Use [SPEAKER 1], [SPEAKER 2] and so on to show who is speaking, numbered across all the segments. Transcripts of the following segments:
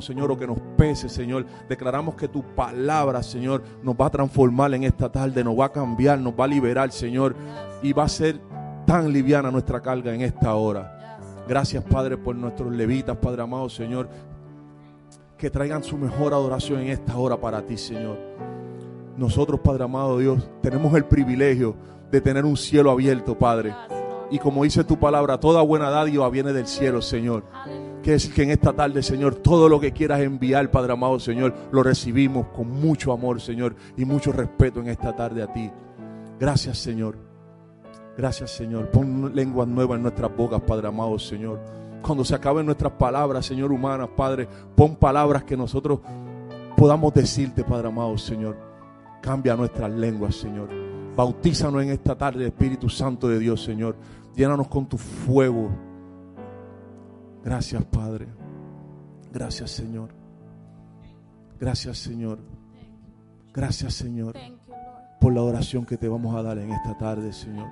[SPEAKER 1] Señor, o que nos pese, Señor. Declaramos que tu palabra, Señor, nos va a transformar en esta tarde, nos va a cambiar, nos va a liberar, Señor, y va a ser tan liviana nuestra carga en esta hora. Gracias, Padre, por nuestros levitas, Padre amado, Señor, que traigan su mejor adoración en esta hora para ti, Señor. Nosotros, Padre amado Dios, tenemos el privilegio de tener un cielo abierto, Padre. Y como dice tu palabra, toda buena dádiva viene del cielo, Señor. Quiere decir que en esta tarde, Señor, todo lo que quieras enviar, Padre amado, Señor, lo recibimos con mucho amor, Señor, y mucho respeto en esta tarde a ti. Gracias, Señor. Gracias, Señor. Pon lenguas nuevas en nuestras bocas, Padre amado, Señor. Cuando se acaben nuestras palabras, Señor, humanas, Padre, pon palabras que nosotros podamos decirte, Padre amado, Señor. Cambia nuestras lenguas, Señor. Bautízanos en esta tarde, Espíritu Santo de Dios, Señor. Llénanos con tu fuego. Gracias, Padre. Gracias, Señor. Gracias, Señor. Gracias, Señor, por la oración que te vamos a dar en esta tarde, Señor.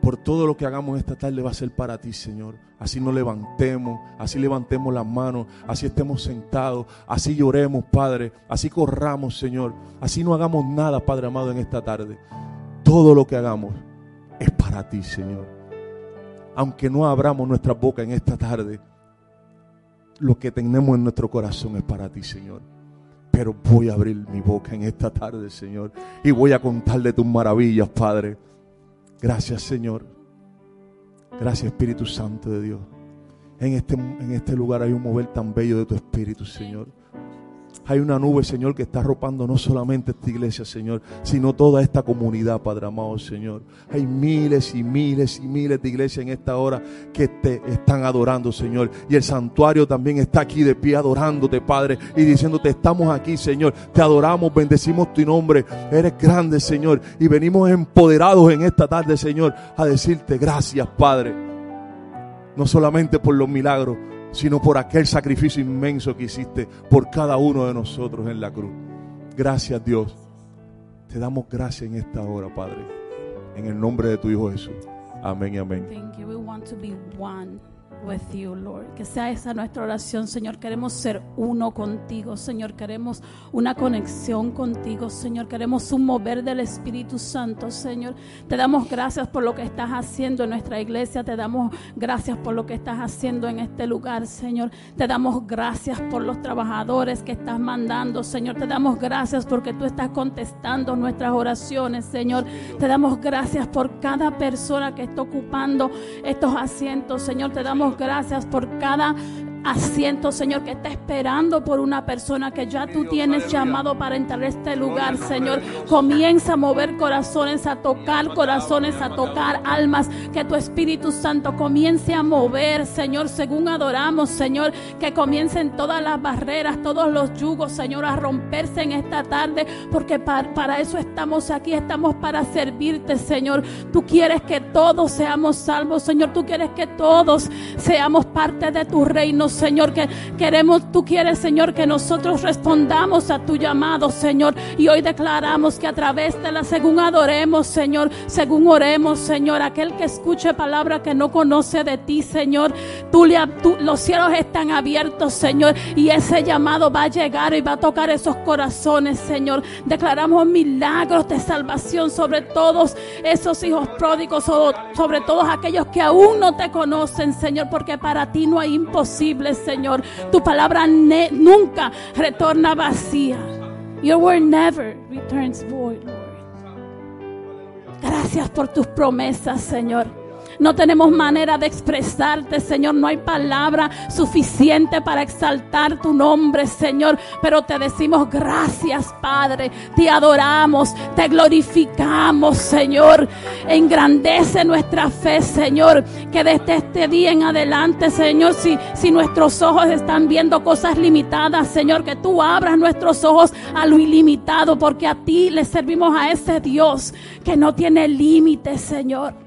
[SPEAKER 1] Por todo lo que hagamos esta tarde va a ser para ti, Señor. Así nos levantemos, así levantemos las manos, así estemos sentados, así lloremos, Padre, así corramos, Señor. Así no hagamos nada, Padre amado, en esta tarde. Todo lo que hagamos es para ti, Señor aunque no abramos nuestra boca en esta tarde, lo que tenemos en nuestro corazón es para ti, Señor. Pero voy a abrir mi boca en esta tarde, Señor, y voy a contarle tus maravillas, Padre. Gracias, Señor. Gracias, Espíritu Santo de Dios. En este, en este lugar hay un mover tan bello de tu Espíritu, Señor. Hay una nube, Señor, que está arropando no solamente esta iglesia, Señor, sino toda esta comunidad, Padre amado, Señor. Hay miles y miles y miles de iglesias en esta hora que te están adorando, Señor. Y el santuario también está aquí de pie adorándote, Padre, y diciéndote, estamos aquí, Señor. Te adoramos, bendecimos tu nombre. Eres grande, Señor. Y venimos empoderados en esta tarde, Señor, a decirte gracias, Padre. No solamente por los milagros, sino por aquel sacrificio inmenso que hiciste por cada uno de nosotros en la cruz. Gracias Dios. Te damos gracias en esta hora, Padre. En el nombre de tu Hijo Jesús. Amén y amén.
[SPEAKER 2] With you, Lord. Que sea esa nuestra oración, Señor. Queremos ser uno contigo, Señor. Queremos una conexión contigo, Señor. Queremos un mover del Espíritu Santo, Señor. Te damos gracias por lo que estás haciendo en nuestra iglesia. Te damos gracias por lo que estás haciendo en este lugar, Señor. Te damos gracias por los trabajadores que estás mandando, Señor. Te damos gracias porque tú estás contestando nuestras oraciones, Señor. Te damos gracias por cada persona que está ocupando estos asientos, Señor. Te damos gracias por cada asiento, Señor, que está esperando por una persona que ya tú tienes llamado para entrar a este lugar, Señor. Comienza a mover corazones, a tocar corazones, a tocar almas. Que tu Espíritu Santo comience a mover, Señor, según adoramos, Señor. Que comiencen todas las barreras, todos los yugos, Señor, a romperse en esta tarde. Porque para, para eso estamos aquí, estamos para servirte, Señor. Tú quieres que todos seamos salvos, Señor. Tú quieres que todos seamos parte de tu reino, Señor, que queremos, tú quieres, Señor, que nosotros respondamos a tu llamado, Señor. Y hoy declaramos que a través de la, según adoremos, Señor, según oremos, Señor, aquel que escuche palabra que no conoce de ti, Señor, tú, los cielos están abiertos, Señor, y ese llamado va a llegar y va a tocar esos corazones, Señor. Declaramos milagros de salvación sobre todos esos hijos pródigos, sobre todos aquellos que aún no te conocen, Señor, porque para ti no hay imposible. Señor. Tu palabra nunca retorna vacía. Your word never returns void, Lord. Gracias por tus promesas, Señor. No tenemos manera de expresarte, Señor. No hay palabra suficiente para exaltar tu nombre, Señor. Pero te decimos gracias, Padre. Te adoramos, te glorificamos, Señor. Engrandece nuestra fe, Señor. Que desde este día en adelante, Señor, si, si nuestros ojos están viendo cosas limitadas, Señor, que tú abras nuestros ojos a lo ilimitado, porque a ti le servimos a ese Dios que no tiene límites, Señor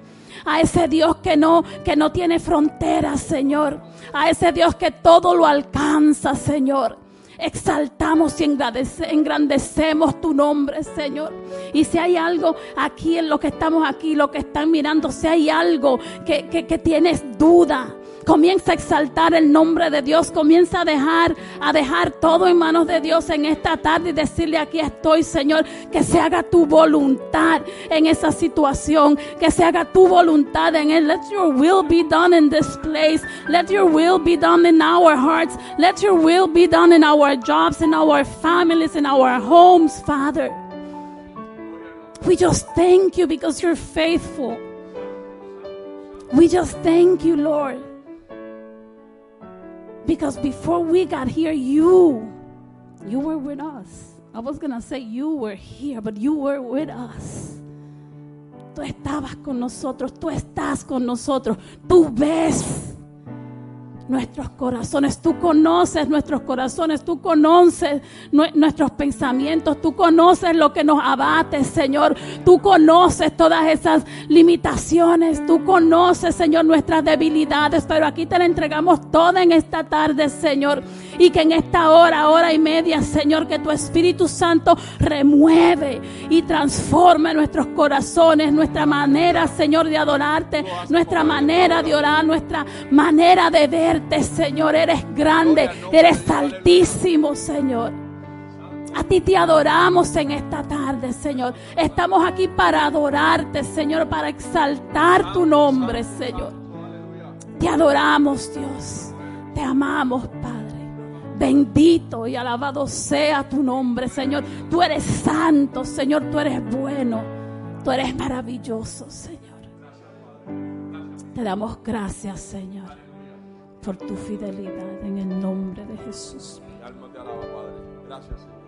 [SPEAKER 2] a ese Dios que no, que no tiene fronteras, Señor, a ese Dios que todo lo alcanza, Señor. Exaltamos y engrandecemos tu nombre, Señor. Y si hay algo aquí en lo que estamos aquí, lo que están mirando, si hay algo que, que, que tienes duda, Comienza a exaltar el nombre de Dios. Comienza a dejar, a dejar todo en manos de Dios en esta tarde y decirle aquí estoy, Señor, que se haga tu voluntad en esa situación, que se haga tu voluntad en él. Let your will be done in this place. Let your will be done in our hearts. Let your will be done in our jobs, in our families, in our homes, Father. We just thank you because you're faithful. We just thank you, Lord. Because before we got here, you, you were with us. I was going to say you were here, but you were with us. Tú estabas con nosotros, tú estás con nosotros, tú ves nuestros corazones. Tú conoces nuestros corazones, tú conoces nuestros pensamientos, tú conoces lo que nos abate, Señor. Tú conoces todas esas limitaciones, tú conoces, Señor, nuestras debilidades, pero aquí te la entregamos toda en esta tarde, Señor. Y que en esta hora, hora y media, Señor, que tu Espíritu Santo remueve y transforme nuestros corazones, nuestra manera, Señor, de adorarte, nuestra manera de orar, nuestra manera de ver Señor. Eres grande, eres altísimo, Señor. A ti te adoramos en esta tarde, Señor. Estamos aquí para adorarte, Señor, para exaltar tu nombre, Señor. Te adoramos, Dios. Te amamos, Padre. Bendito y alabado sea tu nombre, Señor. Tú eres santo, Señor. Tú eres bueno. Tú eres maravilloso, Señor. Te damos gracias, Señor por tu fidelidad en el nombre de Jesús.
[SPEAKER 3] Gracias.
[SPEAKER 4] como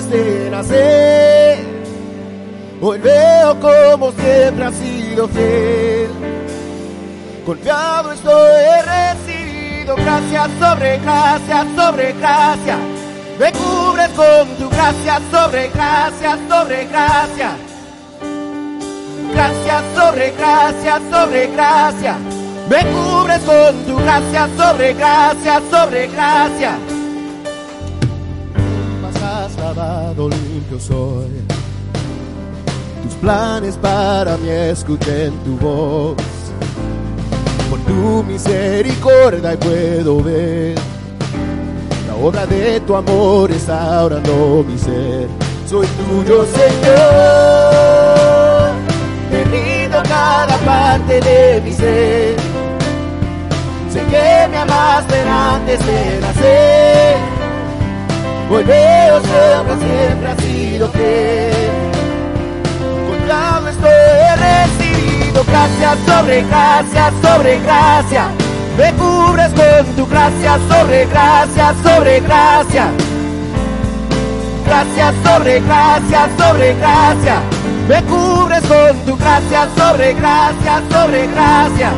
[SPEAKER 4] antes de nacer. Hoy veo como siempre ha sido fiel. Golpeado estoy, he recibido gracias sobre gracias sobre gracia. Me cubres con tu gracia sobre gracia sobre gracia. Gracias sobre gracia sobre gracia. Me cubres con tu gracia sobre gracia sobre gracia. yo soy. Tus planes para mí escuchen tu voz. Por tu misericordia puedo ver. La obra de tu amor está orando mi ser. Soy tuyo, Señor. Te rindo cada parte de mi ser. Sé que me amaste antes de nacer. Hoy veo siempre siempre ha sido fiel. Recibido gracias sobre gracia, sobre gracia. Me cubres con tu gracia, sobre gracia, sobre gracia. Gracias sobre gracia, sobre gracia. Me cubres con tu gracia, sobre gracia, sobre gracia.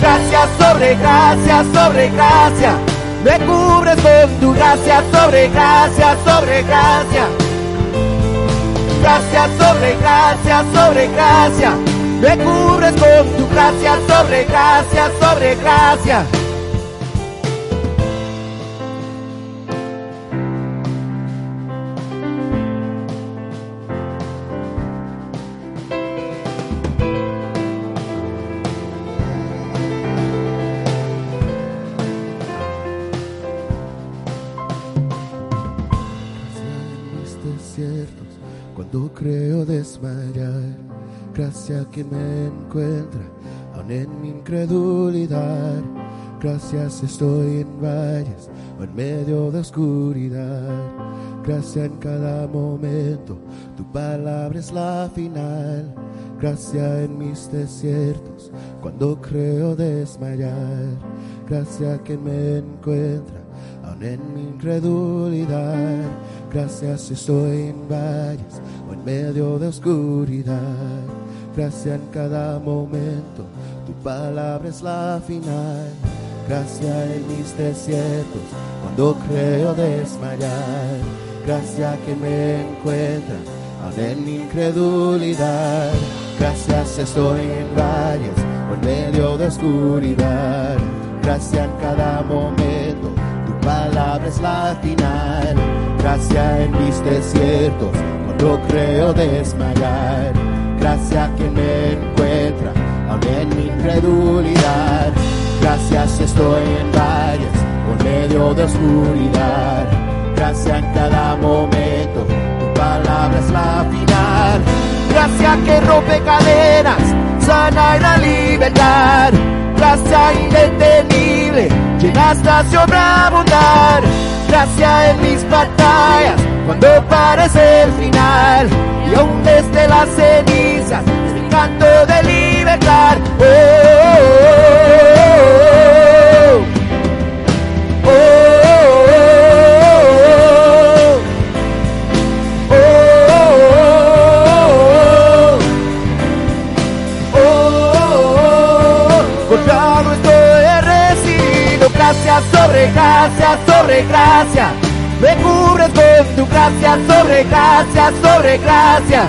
[SPEAKER 4] Gracias sobre gracia, sobre gracia. Me cubres con tu gracia, sobre gracia, sobre gracia. Gracias sobre gracia, sobre gracia. Me cubres con tu gracia, sobre gracia, sobre gracia. Que me encuentra, aun en mi incredulidad. Gracias estoy en valles o en medio de oscuridad. Gracia en cada momento, tu palabra es la final. Gracia en mis desiertos, cuando creo desmayar. Gracia que me encuentra, aun en mi incredulidad. Gracias estoy en valles o en medio de oscuridad. Gracia en cada momento, tu palabra es la final. Gracia en mis desiertos, cuando creo desmayar. Gracia que me encuentra, aun en mi incredulidad. Gracias estoy en valles o en medio de oscuridad. Gracia en cada momento, tu palabra es la final. Gracia en mis desiertos, cuando creo desmayar. Gracia que me encuentra, aun en mi incredulidad. Gracias estoy en valles en medio de oscuridad. Gracia en cada momento, tu palabra es la final. Gracia que rompe cadenas, sana en la libertad. Gracia indetenible, llenas a sobreabundar. Gracia en mis batallas, cuando parece el final. Y aún desde las cenizas, es mi canto de libertad. Oh, oh, oh, oh, oh, oh, oh, oh. Con todo esto he recibido gracia sobre gracia, sobre gracia. Me cubres con tu gracia, sobre gracia, sobre gracia.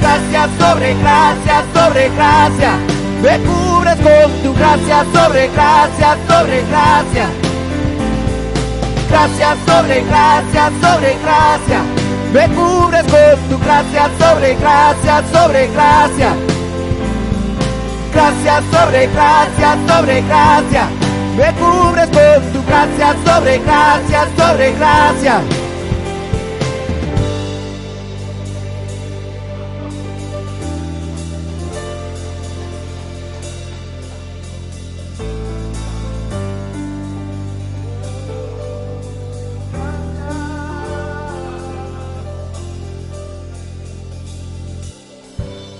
[SPEAKER 4] Gracia sobre gracia, sobre gracia. Me cubres con tu gracia, sobre gracia, sobre gracia. Gracia sobre gracia, sobre gracia. Me cubres con tu gracia, sobre gracia, sobre gracia. Gracia sobre gracia, sobre gracia. Me cubres con tu gracia, sobre gracia, sobre gracia.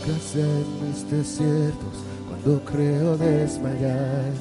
[SPEAKER 4] Gracia en mis desiertos, cuando creo desmayar.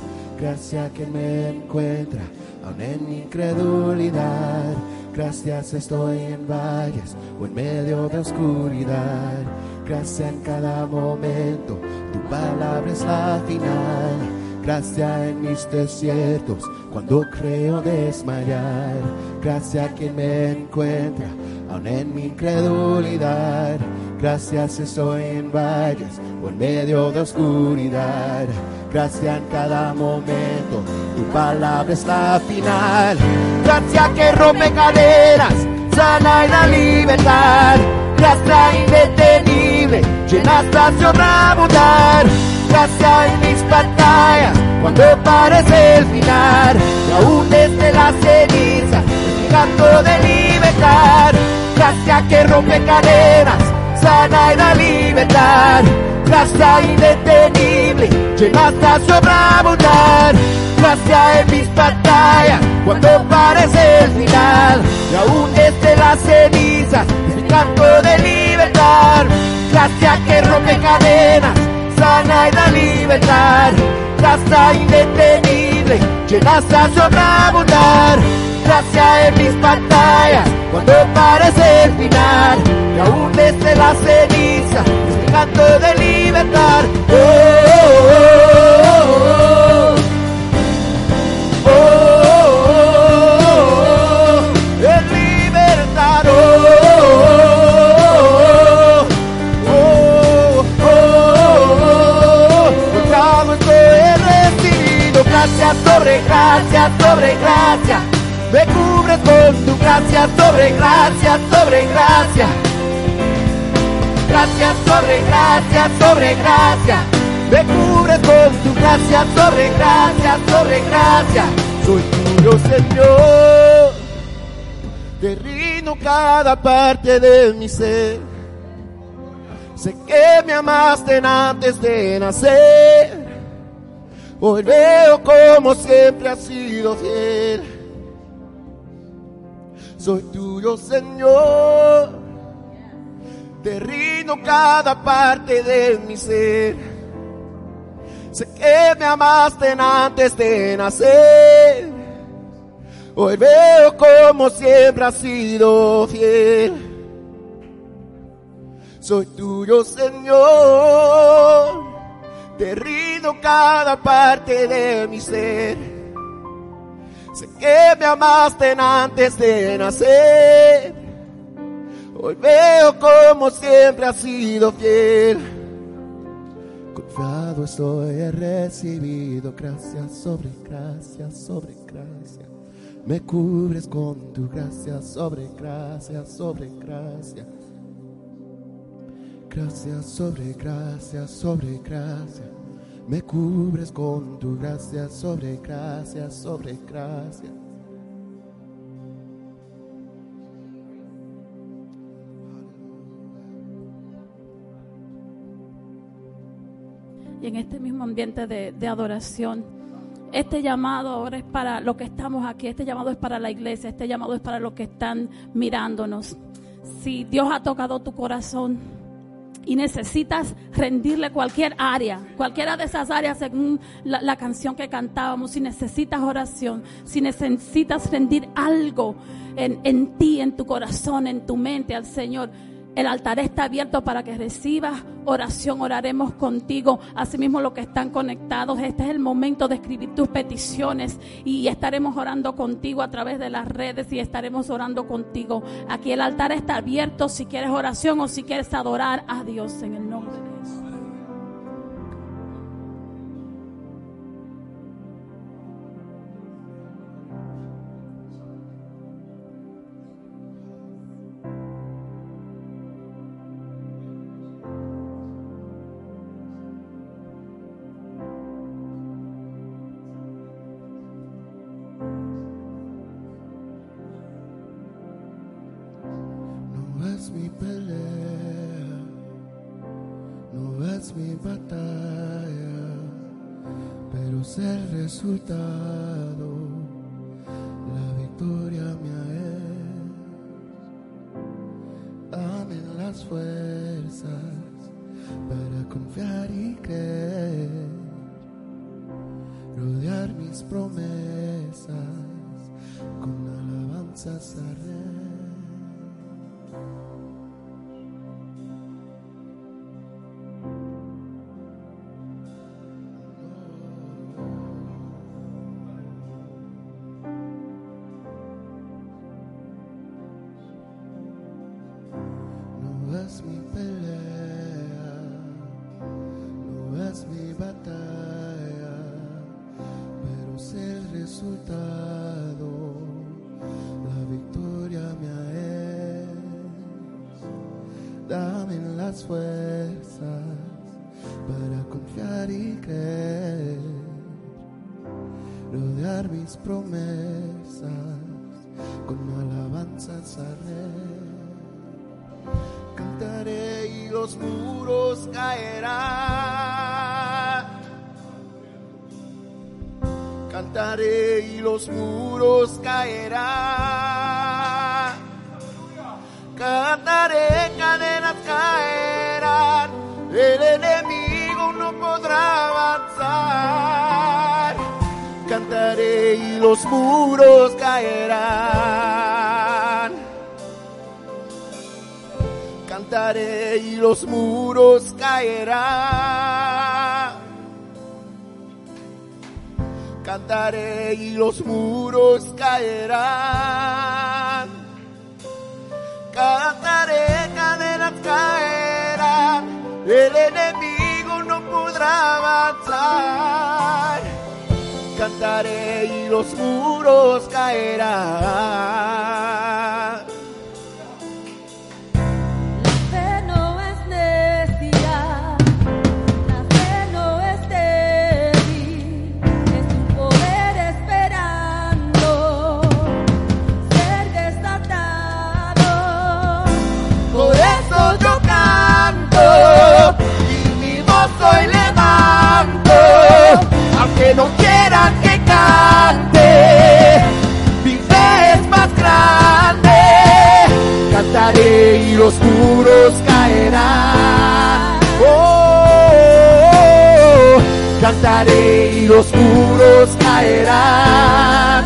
[SPEAKER 4] Gracia que me encuentra, aun en mi incredulidad. Gracias estoy en valles o en medio de oscuridad. Gracia en cada momento, tu palabra es la final. Gracia en mis desiertos, cuando creo desmayar. Gracia que me encuentra, aun en mi incredulidad. Gracias estoy en valles o en medio de oscuridad. Gracia en cada momento, tu palabra es la final. Gracia que rompe cadenas, sana en la libertad. Gracia indetenible, llena hasta sobreabundar. Gracia en mis batallas, cuando parece el final. Y aún desde las cenizas, es mi canto de libertad. Gracia que rompe cadenas, sana en la libertad. Gracia indetenible, detenible, llenaste a sobreabundar. Gracia en mis batallas, cuando parece el final, y aún desde las cenizas, es mi canto de libertad. Gracia que rompe cadenas, sana y da libertad. Gracia indetenible, llenaste a sobreabundar. Gracia en mis batallas, cuando parece el final, y aún desde las cenizas, canto de libertad. Oh, oh, oh, oh, oh, oh, oh, es libertad. Oh, oh, oh, oh, oh, oh, sobre gracia sobre gracia. Me cubres con tu gracia sobre gracia sobre gracia. Gracia sobre gracia sobre gracia. Me cubres con tu gracia sobre gracia sobre gracia. Soy tuyo, Señor. Te cada parte de mi ser. Sé que me amaste antes de nacer. Hoy veo como siempre has sido fiel. Soy tuyo, Señor. Te rindo cada parte de mi ser. Sé que me amaste antes de nacer. Hoy veo como siempre has sido fiel. Soy tuyo, Señor. Te rindo cada parte de mi ser. Sé que me amaste antes de nacer. Hoy veo como siempre has sido fiel. Confiado estoy, he recibido gracia sobre gracia sobre gracia. Me cubres con tu gracia sobre gracia sobre gracia. Gracia sobre gracia sobre gracia. Me cubres con tu gracia sobre gracia sobre gracia.
[SPEAKER 2] Y en este mismo ambiente de, adoración. Este llamado ahora es para los que estamos aquí, este llamado es para la iglesia, este llamado es para los que están mirándonos. Si Dios ha tocado tu corazón y necesitas rendirle cualquier área, cualquiera de esas áreas según la, canción que cantábamos, si necesitas oración, si necesitas rendir algo en ti, en tu corazón, en tu mente al Señor, el altar está abierto para que recibas oración, oraremos contigo. Asimismo, los que están conectados, este es el momento de escribir tus peticiones y estaremos orando contigo a través de las redes y estaremos orando contigo. Aquí el altar está abierto si quieres oración o si quieres adorar a Dios en el nombre
[SPEAKER 4] el resultado, la victoria mía es. Dame las fuerzas para confiar y creer, rodear mis promesas con alabanzas a. Cantaré y los muros caerán. Cantaré y los muros caerán. Cantaré, cadenas caerán. El enemigo no podrá avanzar. Cantaré y los muros caerán. Cantaré y los muros caerán. Cantaré y los muros caerán. Cantaré, cadenas caerán. El enemigo no podrá avanzar. Cantaré y los muros caerán.
[SPEAKER 5] No
[SPEAKER 4] quieran que cante, mi fe es más grande. Cantaré y los muros caerán. Oh, cantaré y los muros caerán.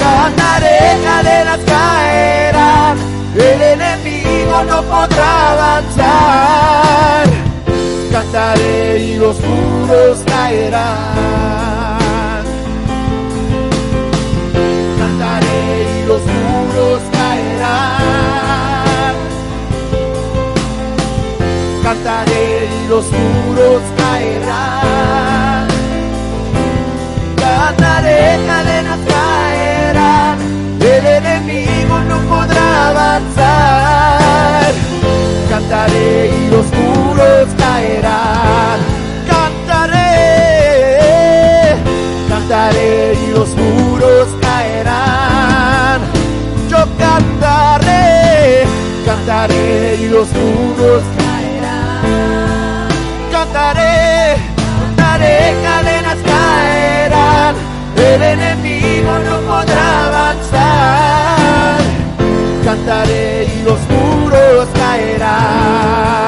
[SPEAKER 4] Cantaré, cadenas caerán, el enemigo no podrá avanzar. Cantaré y los muros Cantaré y los muros caerán. Cantaré y los muros caerán. Cantaré, cadenas caerán, el enemigo no podrá avanzar. Cantaré y los muros caerán. Los muros caerán. Cantaré, cantaré, cadenas caerán. El enemigo no podrá avanzar. Cantaré y los muros caerán.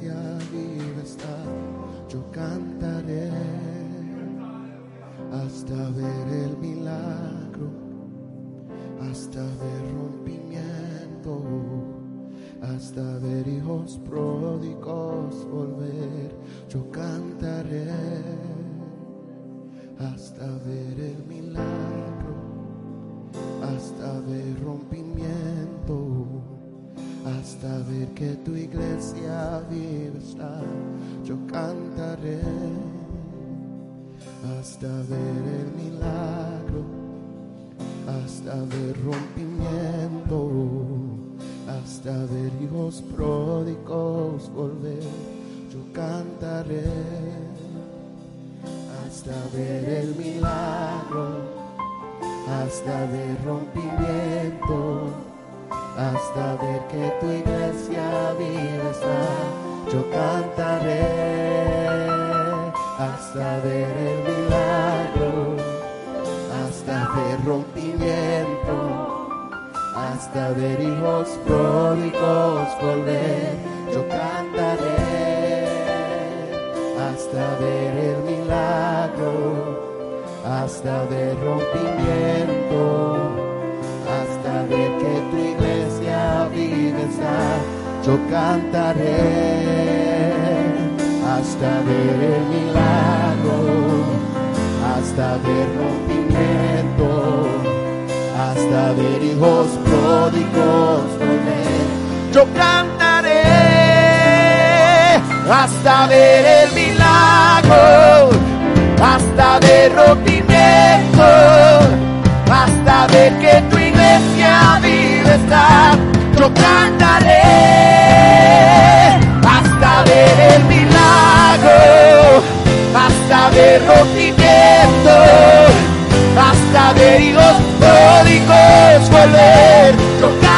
[SPEAKER 4] Tu hasta ver el milagro, hasta ver rompimiento, hasta ver que tu iglesia vive está, yo cantaré, hasta ver el milagro, hasta ver rompimiento, hasta ver hijos pródigos volver, yo cantaré hasta ver el milagro, hasta ver rompimiento, hasta ver que tu iglesia vive yo cantaré, hasta ver el milagro, hasta ver rompimiento, hasta ver hijos pródigos yo cantaré hasta ver el milagro, hasta ver rompimiento, hasta ver que tu iglesia vive está. Yo cantaré hasta ver el milagro, hasta ver rompimiento, hasta ver hijos pródigos volver. Yo cantaré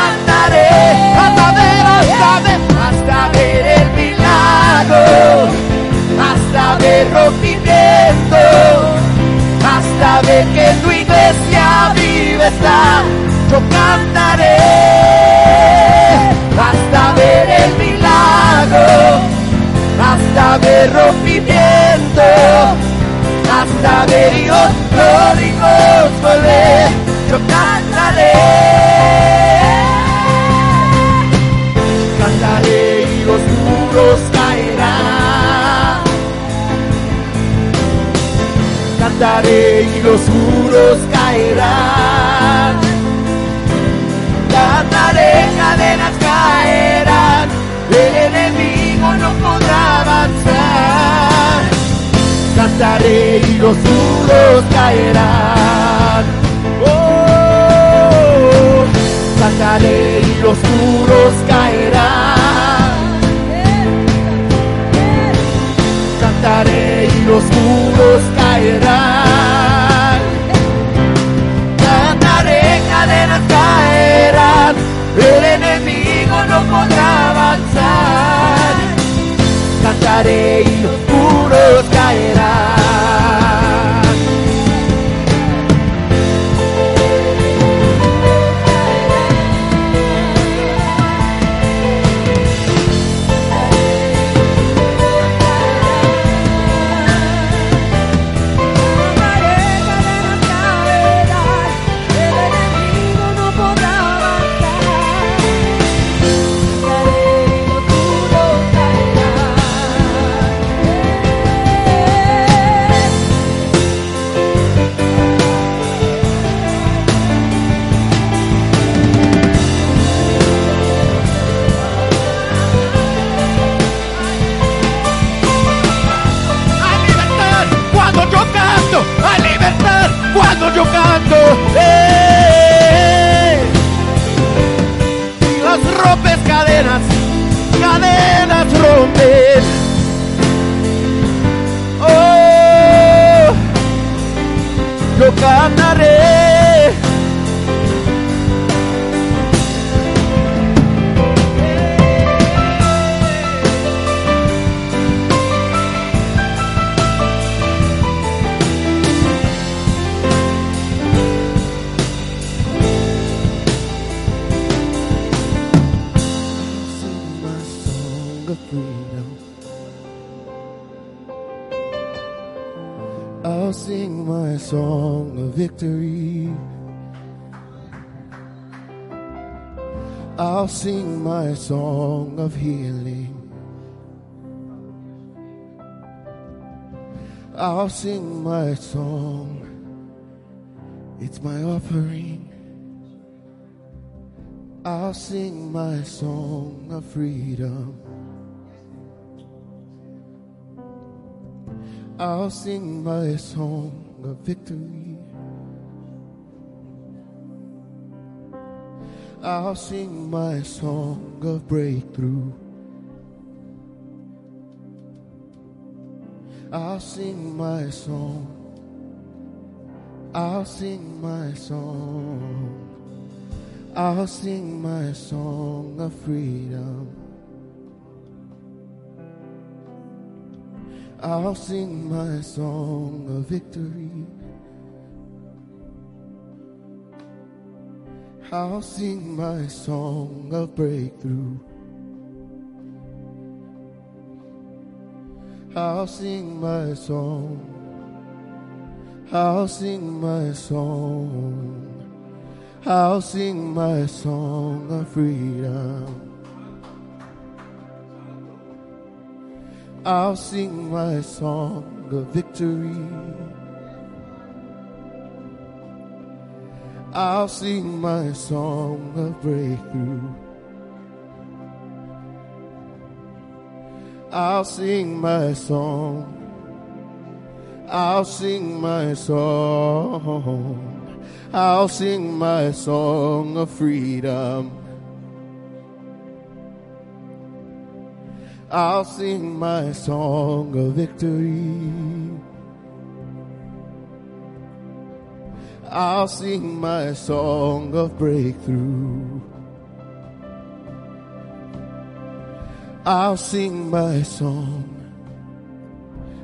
[SPEAKER 4] Cantaré y los muros caerán cantaré, cadenas caerán, el enemigo no podrá avanzar. Cantaré y los muros caerán. Oh, cantaré y los muros caerán. Cantaré y los muros caerán. Cantaré, cadenas caerán, el enemigo no podrá avanzar. Cantaré y los muros caerán. Rompes cadenas, cadenas rompes. Oh, yo cantaré. Sing my song of healing. I'll sing my song. It's my offering. I'll sing my song of freedom. I'll sing my song of victory. I'll sing my song of breakthrough. I'll sing my song. I'll sing my song. I'll sing my song of freedom. I'll sing my song of victory. I'll sing my song of breakthrough. I'll sing my song. I'll sing my song. I'll sing my song of freedom. I'll sing my song of victory. I'll sing my song of breakthrough. I'll sing my song. I'll sing my song. I'll sing my song of freedom. I'll sing my song of victory. I'll sing my song of breakthrough. I'll sing my song.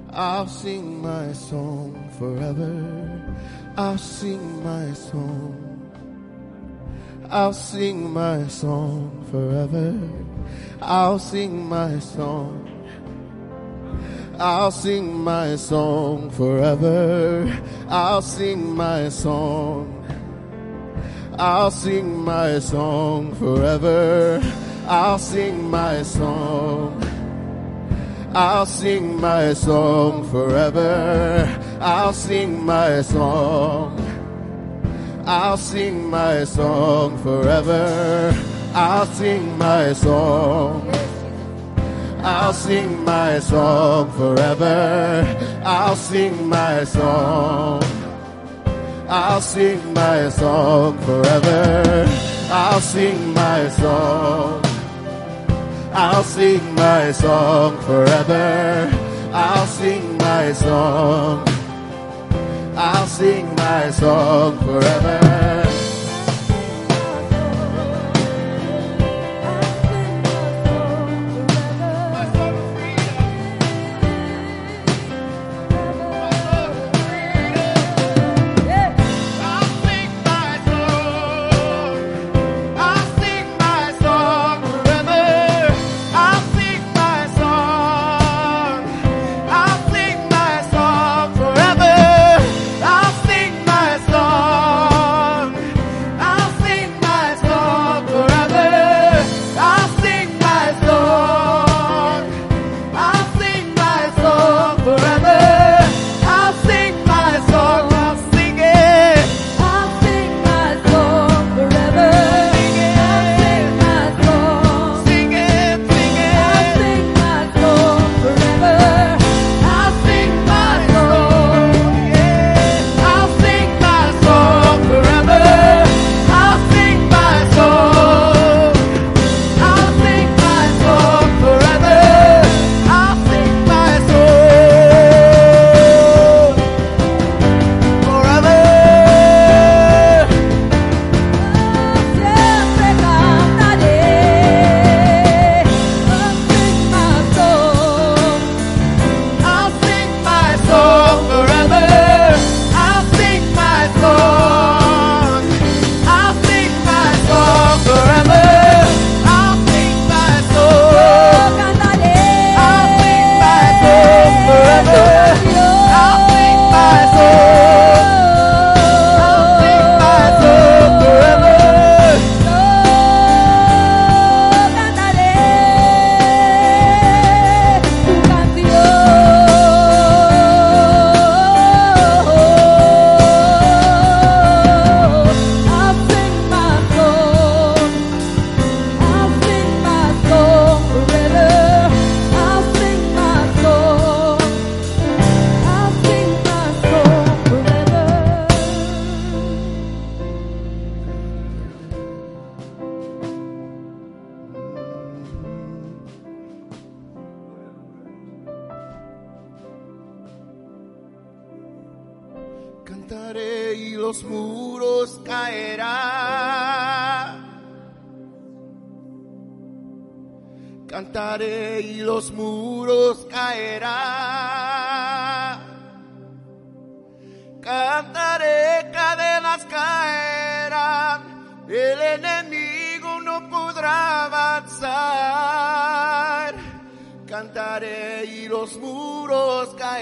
[SPEAKER 4] I'll sing my song forever. I'll sing my song. I'll sing my song forever. I'll sing my song. I'll sing my song forever. I'll sing my song. I'll sing my song forever. I'll sing my song. I'll sing my song forever. I'll sing my song. I'll sing my song forever. I'll sing my song. I'll sing my song forever. I'll sing my song. I'll sing my song forever. I'll sing my song. I'll sing my song forever. I'll sing my song. I'll sing my song forever.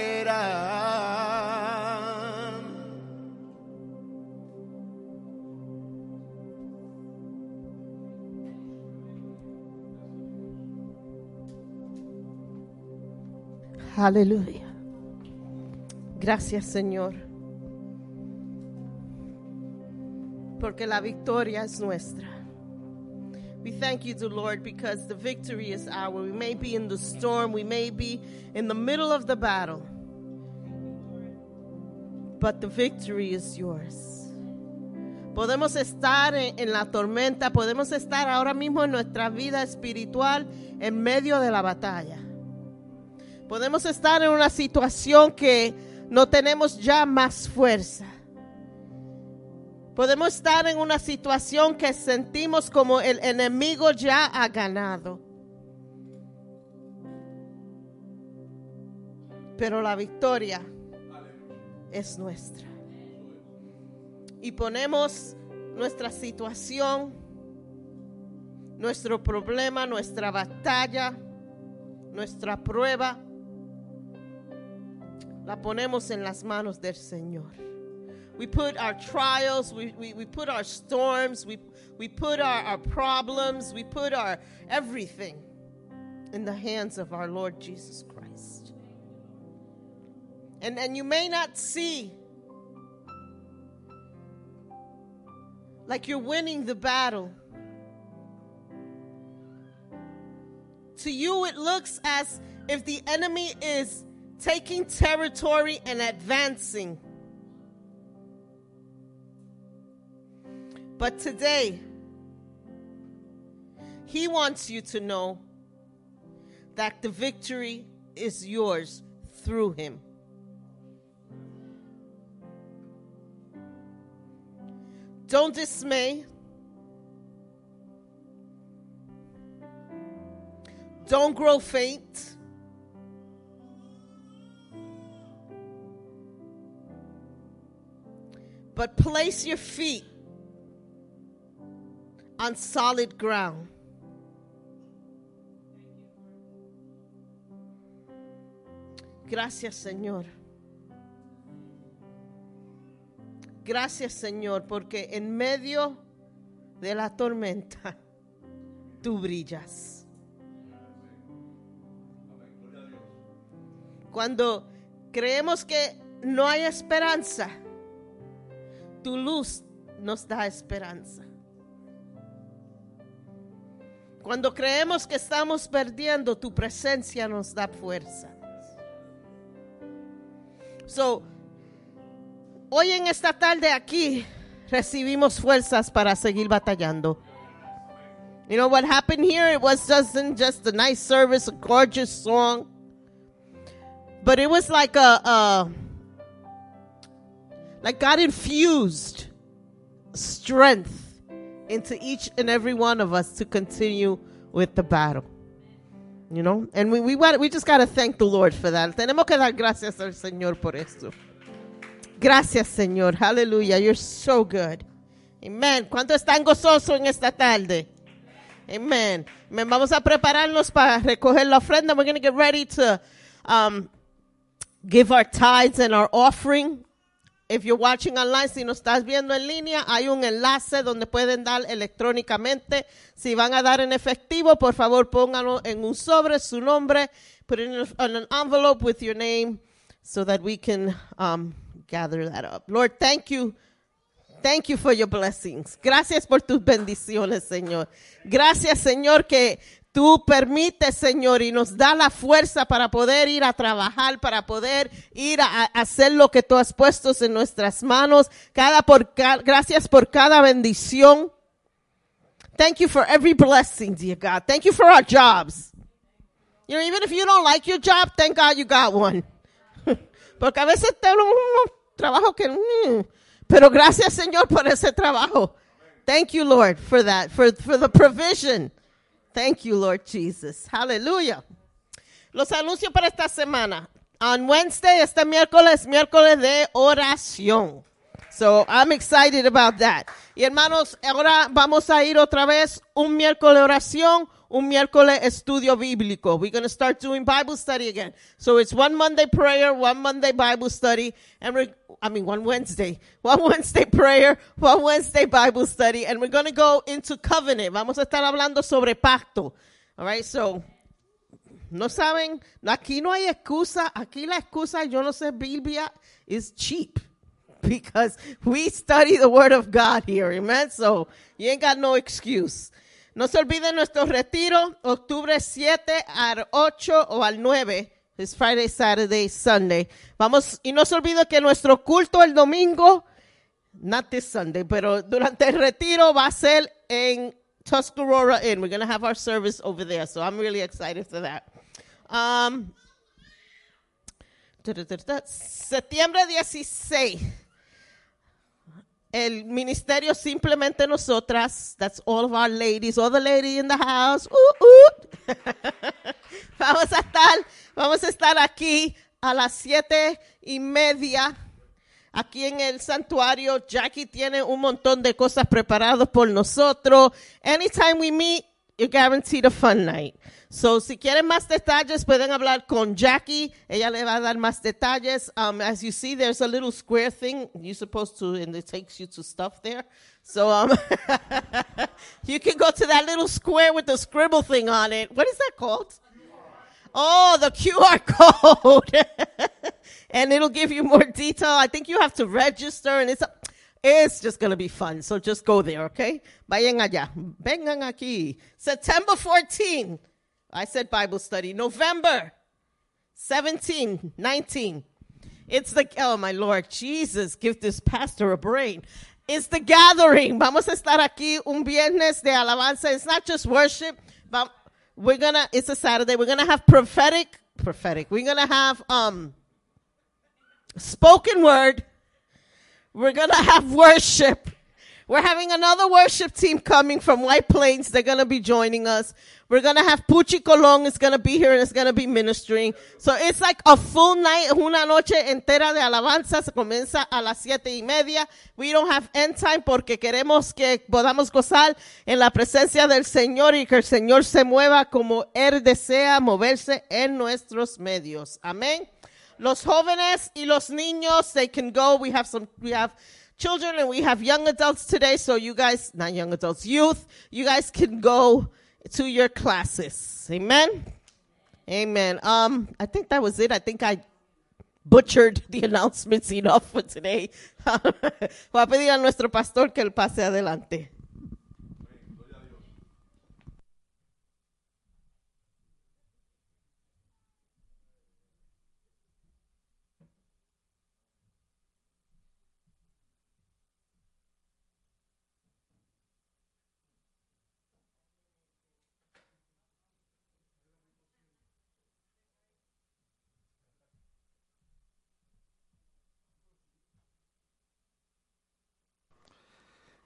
[SPEAKER 4] Caerán.
[SPEAKER 6] Aleluya. Gracias Señor. Porque la victoria es nuestra. We thank you, dear Lord, because the victory is ours. We may be in the storm, we may be in the middle of the battle, but the victory is yours. Podemos estar en, la tormenta, podemos estar ahora mismo en nuestra vida espiritual en medio de la batalla. Podemos estar en una situación que no tenemos ya más fuerza. Podemos estar en una situación que sentimos como el enemigo ya ha ganado. Pero la victoria es nuestra. Y ponemos nuestra situación, nuestro problema, nuestra batalla, nuestra prueba, la ponemos en las manos del Señor. We put our trials, we, we, put our storms, we, we put our, our problems, we put our everything in the hands of our Lord Jesus Christ. And, and you may not see like you're winning the battle. To you, it looks as if the enemy is taking territory and advancing. But today, he wants you to know that the victory is yours through him. Don't dismay. Don't grow faint. But place your feet on solid ground. Gracias, Señor. Gracias, Señor, porque en medio de la tormenta tú brillas. Cuando creemos que no hay esperanza, tu luz nos da esperanza. Cuando creemos que estamos perdiendo, tu presencia nos da fuerza. So, hoy en esta tarde aquí recibimos fuerzas para seguir batallando. You know what happened here? It was just just a nice service, a gorgeous song, but it was like a, a like God infused strength into each and every one of us to continue with the battle. You know, and we we, we just got to thank the Lord for that. Tenemos que dar gracias al Señor por esto. Gracias, Señor. Hallelujah. You're so good. Amen. ¿Cuánto están gozosos en esta tarde? Amen. Vamos a prepararnos para recoger la ofrenda. We're going to get ready to um, give our tithes and our offering. If you're watching online, si nos estás viendo en línea, hay un enlace donde pueden dar electrónicamente. Si van a dar en efectivo, por favor pónganlo en un sobre su nombre, put it in an envelope with your name so that we can um, gather that up. Lord, thank you. Thank you for your blessings. Gracias por tus bendiciones, Señor. Gracias, Señor, que tú permites, Señor, y nos da la fuerza para poder ir a trabajar, para poder ir a, hacer lo que tú has puesto en nuestras manos. Cada por, gracias por cada bendición. Thank you for every blessing, dear God. Thank you for our jobs. You know, even if you don't like your job, thank God you got one. Porque a veces tenemos unos trabajos que... mm, pero gracias, Señor, por ese trabajo. Thank you, Lord, for that, for, for the provision. Thank you, Lord Jesus. Hallelujah. Los anuncios para esta semana. On Wednesday, este miércoles, miércoles de oración. So I'm excited about that. Y hermanos, ahora vamos a ir otra vez un miércoles de oración, un miércoles estudio bíblico. We're going to start doing Bible study again. So it's one Monday prayer, one Monday Bible study, and we're, I mean, one Wednesday, one Wednesday prayer, one Wednesday Bible study, and we're going to go into covenant. Vamos a estar hablando sobre pacto. All right, so no saben, aquí no hay excusa, aquí la excusa, yo no sé, Biblia is cheap because we study the word of God here, amen? So you ain't got no excuse. No se olviden nuestro retiro, octubre 7 al 8 o al 9. It's Friday, Saturday, Sunday. Vamos, y no se olvide que nuestro culto el domingo not this Sunday, pero durante el retiro va a ser en Tuscarora Inn. We're going to have our service over there, so I'm really excited for that. Um, septiembre 16. El ministerio simplemente nosotras, that's all of our ladies, all the ladies in the house. Uh, uh. vamos a estar, vamos a estar aquí a las siete y media aquí en el santuario. Jackie tiene un montón de cosas preparadas por nosotros. Anytime we meet, you're guaranteed a fun night. So, si quieren más detalles, pueden hablar con Jackie. Ella le va a dar más detalles. Um, as you see, there's a little square thing you're supposed to, and it takes you to stuff there. So, um, you can go to that little square with the scribble thing on it. What is that called? Oh, the QR code. and it'll give you more detail. I think you have to register and it's, it's just going to be fun. So just go there, okay? Vayan allá. Vengan aquí. September 14. I said Bible study. November 17, 19. It's the, oh my Lord, Jesus, give this pastor a brain. It's the gathering. Vamos a estar aquí un viernes de alabanza. It's not just worship. But we're gonna, it's a Saturday. We're gonna have prophetic, prophetic. We're gonna have, um, spoken word. We're gonna have worship. We're having another worship team coming from White Plains. They're gonna be joining us. We're gonna have Puchi Colon is gonna be here and it's gonna be ministering. So it's like a full night, una noche entera de alabanza. Se comienza a las siete y media. We don't have end time porque queremos que podamos gozar en la presencia del Señor y que el Señor se mueva como Él desea moverse en nuestros medios. Amén. Los jóvenes y los niños, they can go. We have some, we have children and we have young adults today. So you guys, not young adults, youth, you guys can go to your classes. Amen. Amen. Um, I think that was it. I think I butchered the announcements enough for today. Voy a pedir a nuestro pastor que él pase adelante.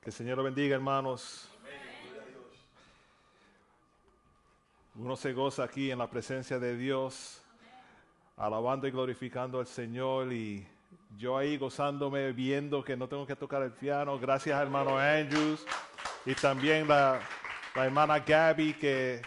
[SPEAKER 3] Que el Señor lo bendiga, hermanos. Uno se goza aquí en la presencia de Dios, alabando y glorificando al Señor y yo ahí gozándome, viendo que no tengo que tocar el piano. Gracias, hermano Andrews. Y también la, la hermana Gabby, que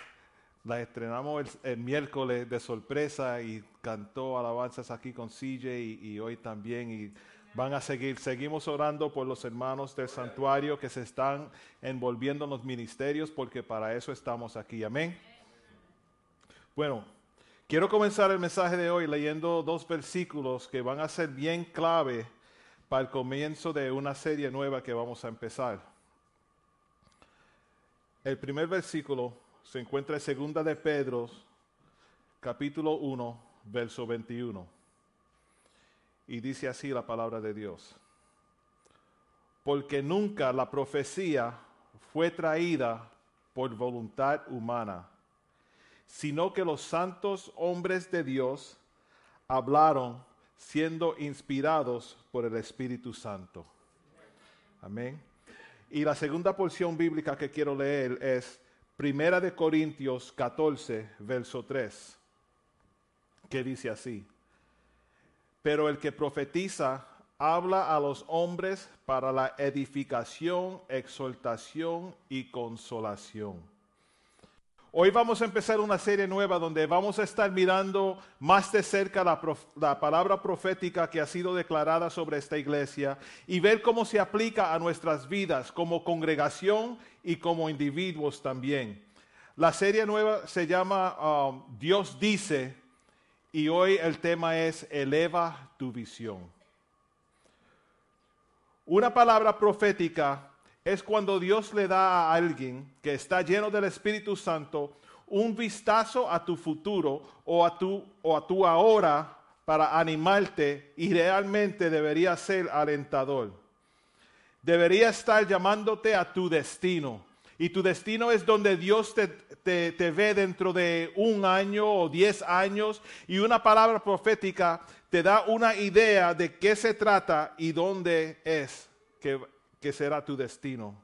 [SPEAKER 3] la estrenamos el, el, miércoles de sorpresa y cantó alabanzas aquí con CJ y, y hoy también. Y van a seguir. Seguimos orando por los hermanos del santuario que se están envolviendo en los ministerios porque para eso estamos aquí. Amén. Bueno, quiero comenzar el mensaje de hoy leyendo dos versículos que van a ser bien clave para el comienzo de una serie nueva que vamos a empezar. El primer versículo se encuentra en segunda de Pedro, capítulo 1, verso 21. Y dice así la palabra de Dios. Porque nunca la profecía fue traída por voluntad humana, sino que los santos hombres de Dios hablaron siendo inspirados por el Espíritu Santo. Amén. Y la segunda porción bíblica que quiero leer es Primera de Corintios 14, verso 3, que dice así pero el que profetiza habla a los hombres para la edificación, exhortación y consolación. Hoy vamos a empezar una serie nueva donde vamos a estar mirando más de cerca la, la, palabra profética que ha sido declarada sobre esta iglesia y ver cómo se aplica a nuestras vidas como congregación y como individuos también. La serie nueva se llama um, Dios dice y hoy el tema es eleva tu visión. Una palabra profética es cuando Dios le da a alguien que está lleno del Espíritu Santo un vistazo a tu futuro o a tu, o a tu ahora para animarte y realmente debería ser alentador. debería estar llamándote a tu destino. Y tu destino es donde Dios te, te- ve dentro de un año o diez años y una palabra profética te da una idea de qué se trata y dónde es que, que será tu destino.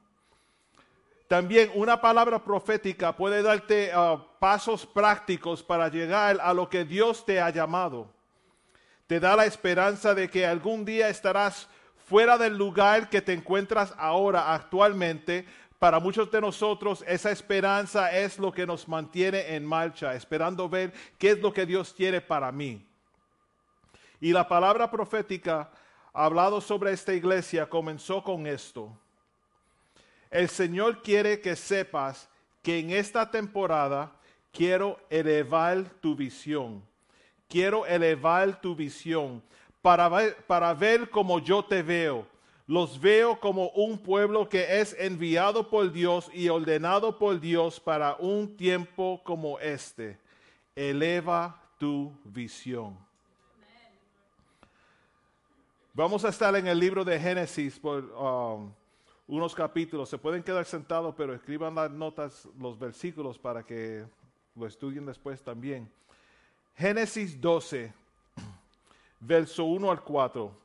[SPEAKER 3] También una palabra profética puede darte ah, pasos prácticos para llegar a lo que Dios te ha llamado. Te da la esperanza de que algún día estarás fuera del lugar que te encuentras ahora actualmente. Para muchos de nosotros esa esperanza es lo que nos mantiene en marcha, esperando ver qué es lo que Dios quiere para mí. Y la palabra profética hablado sobre esta iglesia comenzó con esto. El Señor quiere que sepas que en esta temporada quiero elevar tu visión. Quiero elevar tu visión para ver, para ver como yo te veo. Los veo como un pueblo que es enviado por Dios y ordenado por Dios para un tiempo como este. Eleva tu visión. Vamos a estar en el libro de Génesis por um, unos capítulos. Se pueden quedar sentados, pero escriban las notas, los versículos para que lo estudien después también. Génesis 12, verso 1 al 4,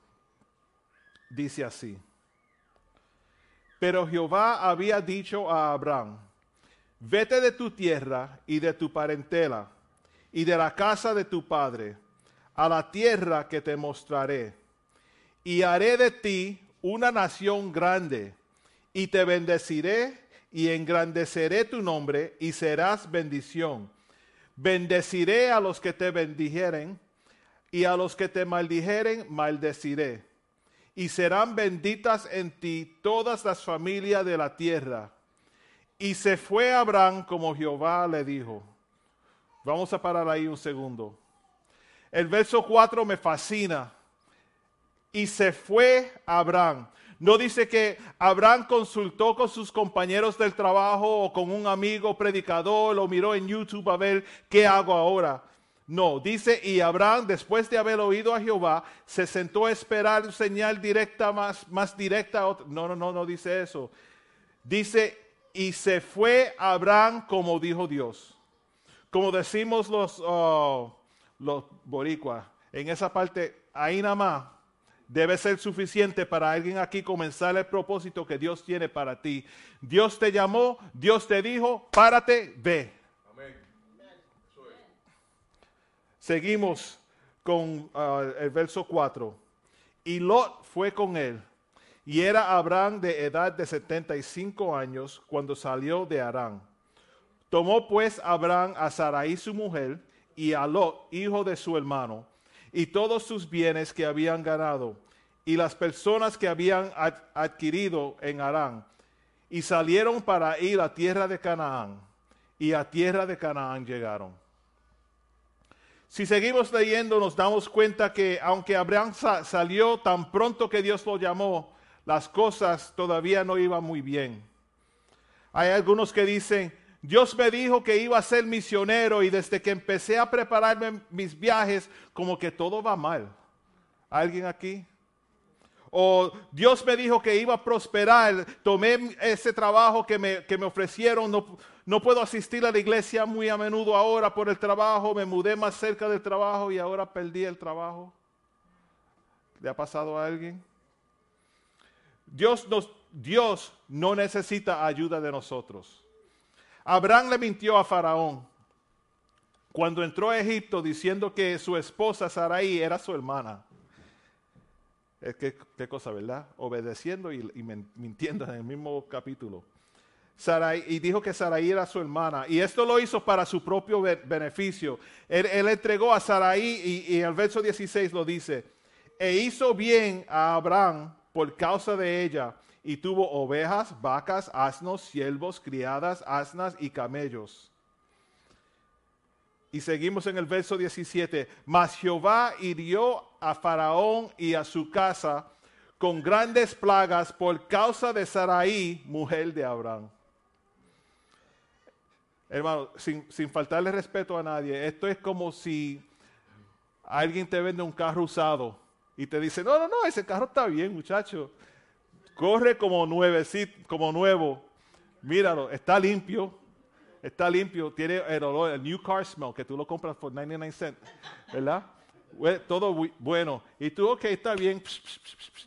[SPEAKER 3] dice así. Pero Jehová había dicho a Abraham, vete de tu tierra y de tu parentela y de la casa de tu padre a la tierra que te mostraré y haré de ti una nación grande, y te bendeciré y engrandeceré tu nombre, y serás bendición. Bendeciré a los que te bendijeren, y a los que te maldijeren maldeciré. Y serán benditas en ti todas las familias de la tierra. Y se fue Abraham como Jehová le dijo. Vamos a parar ahí un segundo. El verso 4 me fascina y se fue Abraham. No dice que Abraham consultó con sus compañeros del trabajo o con un amigo predicador, lo miró en YouTube a ver qué hago ahora. No, dice, y Abraham, después de haber oído a Jehová, se sentó a esperar señal directa, más, más directa. No, no, no, no dice eso. Dice, y se fue Abraham como dijo Dios. Como decimos los, oh, los boricuas, en esa parte, ahí nada más, debe ser suficiente para alguien aquí comenzar el propósito que Dios tiene para ti. Dios te llamó, Dios te dijo, párate, ve. Seguimos con ah, el verso 4. Y Lot fue con él. Y era Abraham de edad de 75 años cuando salió de Arán. Tomó pues Abraham a Sarai su mujer y a Lot, hijo de su hermano, y todos sus bienes que habían ganado, y las personas que habían ad- adquirido en Arán, y salieron para ir a tierra de Canaán, y a tierra de Canaán llegaron. Si seguimos leyendo, nos damos cuenta que aunque Abraham sa- salió tan pronto que Dios lo llamó, las cosas todavía no iban muy bien. Hay algunos que dicen, Dios me dijo que iba a ser misionero y desde que empecé a prepararme mis viajes, como que todo va mal. ¿Alguien aquí? O Dios me dijo que iba a prosperar, tomé ese trabajo que me, que me ofrecieron, no puedo asistir a la iglesia muy a menudo ahora por el trabajo, me mudé más cerca del trabajo y ahora perdí el trabajo. ¿Le ha pasado a alguien? Dios, nos, Dios no necesita ayuda de nosotros. Abraham le mintió a Faraón cuando entró a Egipto diciendo que su esposa Sarai era su hermana. Que, qué cosa, ¿verdad? Obedeciendo y, y mintiendo en el mismo capítulo. Y dijo que Sarai era su hermana. Y esto lo hizo para su propio be- beneficio. Él, él entregó a Sarai y, y el verso 16 lo dice. E hizo bien a Abraham por causa de ella. Y tuvo ovejas, vacas, asnos, siervos, criadas, asnas y camellos. Y seguimos en el verso 17. Mas Jehová hirió a Faraón y a su casa con grandes plagas por causa de Sarai, mujer de Abraham. Hermano, sin, sin faltarle respeto a nadie, esto es como si alguien te vende un carro usado y te dice, no, no, no, ese carro está bien, muchacho. corre como nuevecito, como nuevo. Míralo, está limpio, está limpio, tiene el olor, el new car smell, que tú lo compras por 99 cents, ¿verdad? Todo bu- bueno. Y tú, ok, está bien,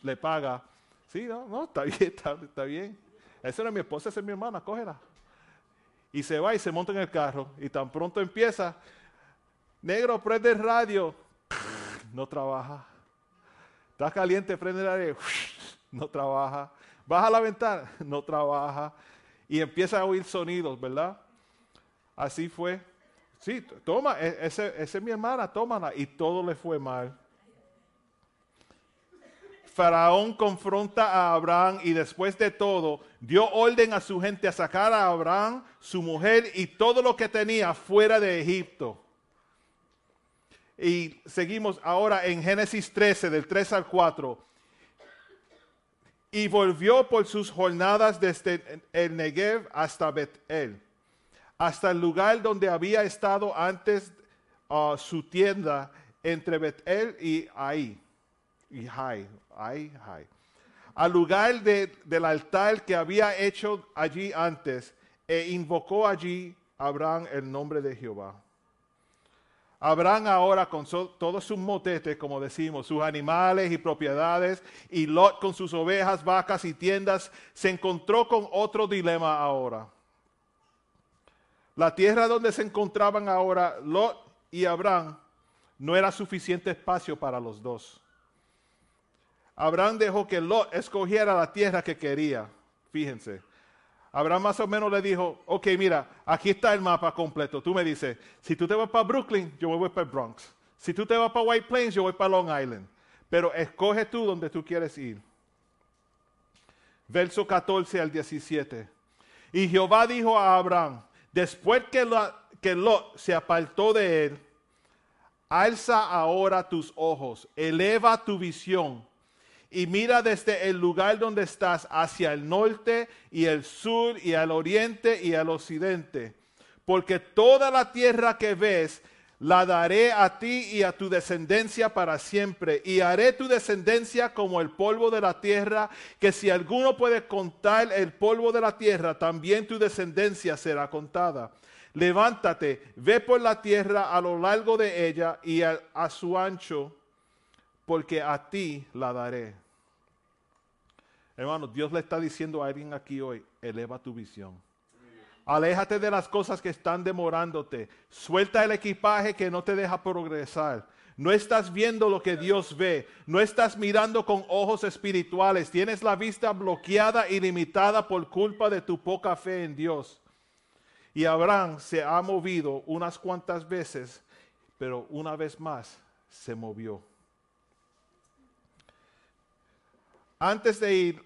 [SPEAKER 3] le paga. Sí, no, no, está bien, está, está bien. Esa era mi esposa, esa es mi hermana, cógela. Y se va y se monta en el carro. Y tan pronto empieza, negro, prende el radio. No trabaja. Está caliente, prende el radio. No trabaja. Baja la ventana. No trabaja. Y empieza a oír sonidos, ¿verdad? Así fue. Sí, toma, e- esa es mi hermana, tómala. Y todo le fue mal. Faraón confronta a Abraham y después de todo dio orden a su gente a sacar a Abraham, su mujer y todo lo que tenía fuera de Egipto. Y seguimos ahora en Génesis 13, del 3 al 4. Y volvió por sus jornadas desde el Negev hasta Betel, hasta el lugar donde había estado antes ah, su tienda entre Betel y Ahí y Jai, Ai, Jai. Al lugar de- del altar que había hecho allí antes, e invocó allí Abraham el nombre de Jehová. Abraham ahora con todos sus motetes, como decimos, sus animales y propiedades, y Lot con sus ovejas, vacas y tiendas, se encontró con otro dilema ahora. La tierra donde se encontraban ahora Lot y Abraham no era suficiente espacio para los dos. Abraham dejó que Lot escogiera la tierra que quería. Fíjense. Abraham más o menos le dijo, ok, mira, aquí está el mapa completo. Tú me dices, si tú te vas para Brooklyn, yo me voy para Bronx. Si tú te vas para White Plains, yo voy para Long Island. Pero escoge tú donde tú quieres ir. Verso 14 al 17. Y Jehová dijo a Abraham, después que Lot se apartó de él, alza ahora tus ojos, eleva tu visión y mira desde el lugar donde estás hacia el norte y el sur y al oriente y al occidente. Porque toda la tierra que ves la daré a ti y a tu descendencia para siempre. Y haré tu descendencia como el polvo de la tierra, que si alguno puede contar el polvo de la tierra, también tu descendencia será contada. Levántate, ve por la tierra a lo largo de ella y a, a su ancho, porque a ti la daré. Hermano, Dios le está diciendo a alguien aquí hoy, eleva tu visión. Aléjate de las cosas que están demorándote. Suelta el equipaje que no te deja progresar. No estás viendo lo que Dios ve. No estás mirando con ojos espirituales. Tienes la vista bloqueada y limitada por culpa de tu poca fe en Dios. Y Abraham se ha movido unas cuantas veces, pero una vez más se movió. Antes de ir,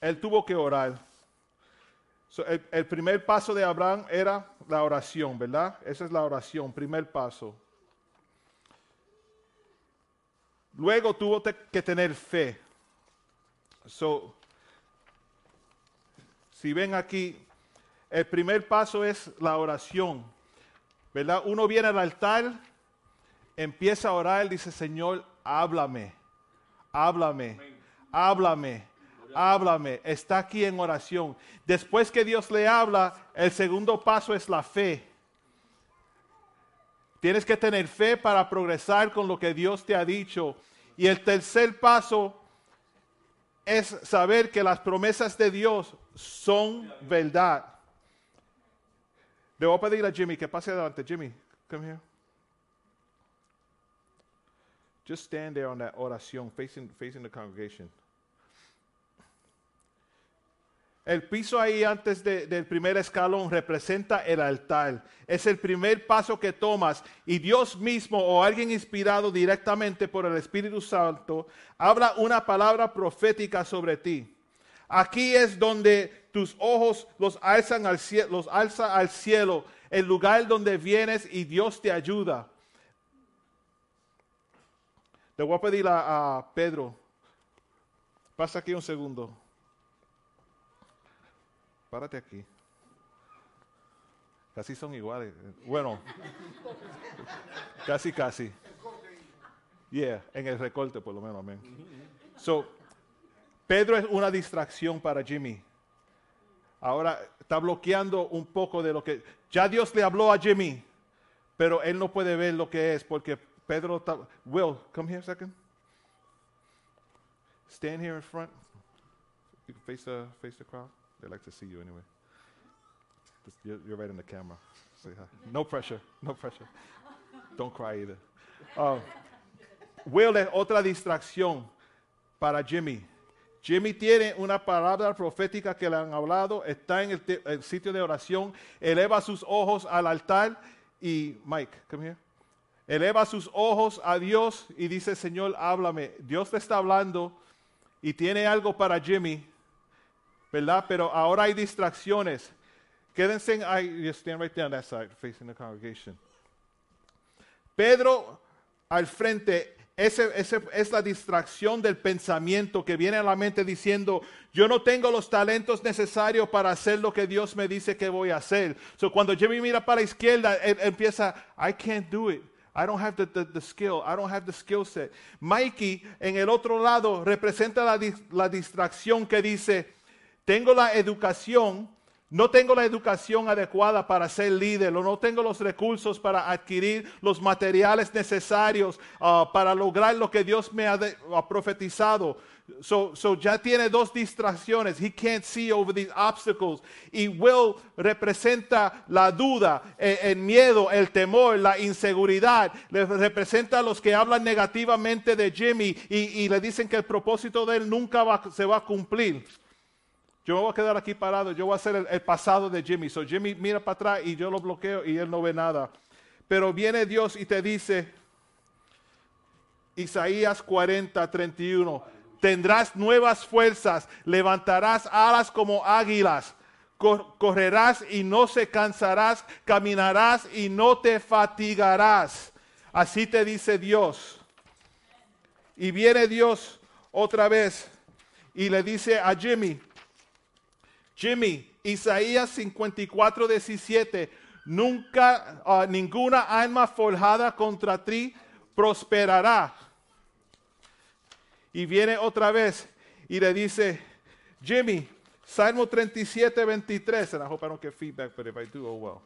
[SPEAKER 3] él tuvo que orar. El, primer paso de Abraham era la oración, ¿verdad? Esa es la oración, primer paso. Luego tuvo que tener fe. So, si ven aquí, el primer paso es la oración, ¿verdad? Uno viene al altar, empieza a orar, dice, Señor, háblame, háblame, háblame, háblame. Está aquí en oración. Después que Dios le habla, el segundo paso es la fe. Tienes que tener fe para progresar con lo que Dios te ha dicho. Y el tercer paso es saber que las promesas de Dios son verdad. Le voy a pedir a Jimmy que pase adelante. Jimmy, come here. Just stand there on that oración, facing, facing the congregation. El piso ahí antes de- del primer escalón representa el altar. Es el primer paso que tomas y Dios mismo o alguien inspirado directamente por el Espíritu Santo habla una palabra profética sobre ti. Aquí es donde tus ojos los alzan al los alza al cielo, el lugar donde vienes y Dios te ayuda. Le voy a pedir a, Pedro, pasa aquí un segundo. Párate aquí. Casi son iguales. Bueno, casi, casi. Yeah, en el recorte por lo menos, amén. So, Pedro es una distracción para Jimmy. Ahora está bloqueando un poco de lo que... Ya Dios le habló a Jimmy, pero él no puede ver lo que es porque Pedro. Will, come here a second. Stand here in front. You can face the, face the crowd. They like to see you anyway. You're, right in the camera. Say hi. No pressure, no pressure. Don't cry either. Um, Will es otra distracción para Jimmy. Jimmy tiene una palabra profética que le han hablado, está en el, el sitio de oración, eleva sus ojos al altar y Mike, come here. Eleva sus ojos a Dios y dice, Señor, háblame. Dios te está hablando y tiene algo para Jimmy, ¿verdad? Pero ahora hay distracciones. Quédense you stand right there on that side, facing the congregation. Pedro al frente, ese, ese es la distracción del pensamiento que viene a la mente diciendo, yo no tengo los talentos necesarios para hacer lo que Dios me dice que voy a hacer. So cuando Jimmy mira para la izquierda, empieza, I can't do it. I don't have the, the- skill. I don't have the skill set. Mikey en el otro lado representa la, la distracción que dice, tengo la educación, no tengo la educación adecuada para ser líder, o no tengo los recursos para adquirir los materiales necesarios ah, para lograr lo que Dios me ha profetizado. So, ya tiene dos distracciones. He can't see over these obstacles. Y Will representa la duda, eh, el, miedo, el temor, la inseguridad. Le representa a los que hablan negativamente de Jimmy y, le dicen que el propósito de él nunca se va a cumplir. Yo me voy a quedar aquí parado, yo voy a hacer el, el pasado de Jimmy. So Jimmy mira para atrás y yo lo bloqueo y él no ve nada. Pero viene Dios y te dice, Isaías 40, 31, tendrás nuevas fuerzas, levantarás alas como águilas, cor- correrás y no se cansarás, caminarás y no te fatigarás. Así te dice Dios. Y viene Dios otra vez y le dice a Jimmy, Jimmy, Isaías 54, 17. Nunca ah, ninguna alma forjada contra ti prosperará. Y viene otra vez y le dice, Jimmy, Salmo 37, 23. And I hope I don't get feedback, but if I do, oh well.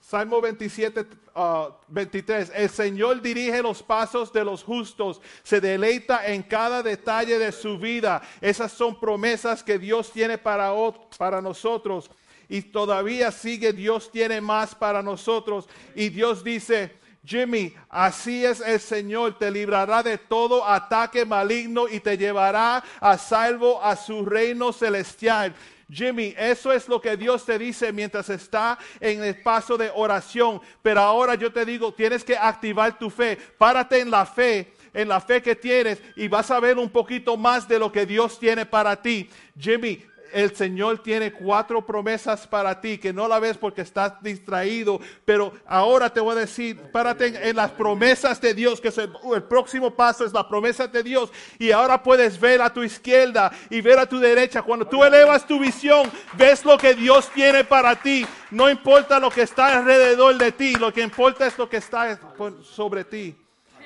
[SPEAKER 3] Salmo 27, ah, 23. El Señor dirige los pasos de los justos, se deleita en cada detalle de su vida. Esas son promesas que Dios tiene para, para nosotros. Y todavía sigue, Dios tiene más para nosotros. Y Dios dice, Jimmy, así es el Señor, te librará de todo ataque maligno y te llevará a salvo a su reino celestial. Jimmy, eso es lo que Dios te dice mientras está en el paso de oración. Pero ahora yo te digo, tienes que activar tu fe. Párate en la fe, en la fe que tienes y vas a ver un poquito más de lo que Dios tiene para ti. Jimmy, el Señor tiene cuatro promesas para ti que no la ves porque estás distraído, pero ahora te voy a decir, párate en, las promesas de Dios, que es el, el próximo paso es la promesa de Dios y ahora puedes ver a tu izquierda y ver a tu derecha. Cuando tú elevas tu visión, ves lo que Dios tiene para ti. No importa lo que está alrededor de ti, lo que importa es lo que está sobre ti.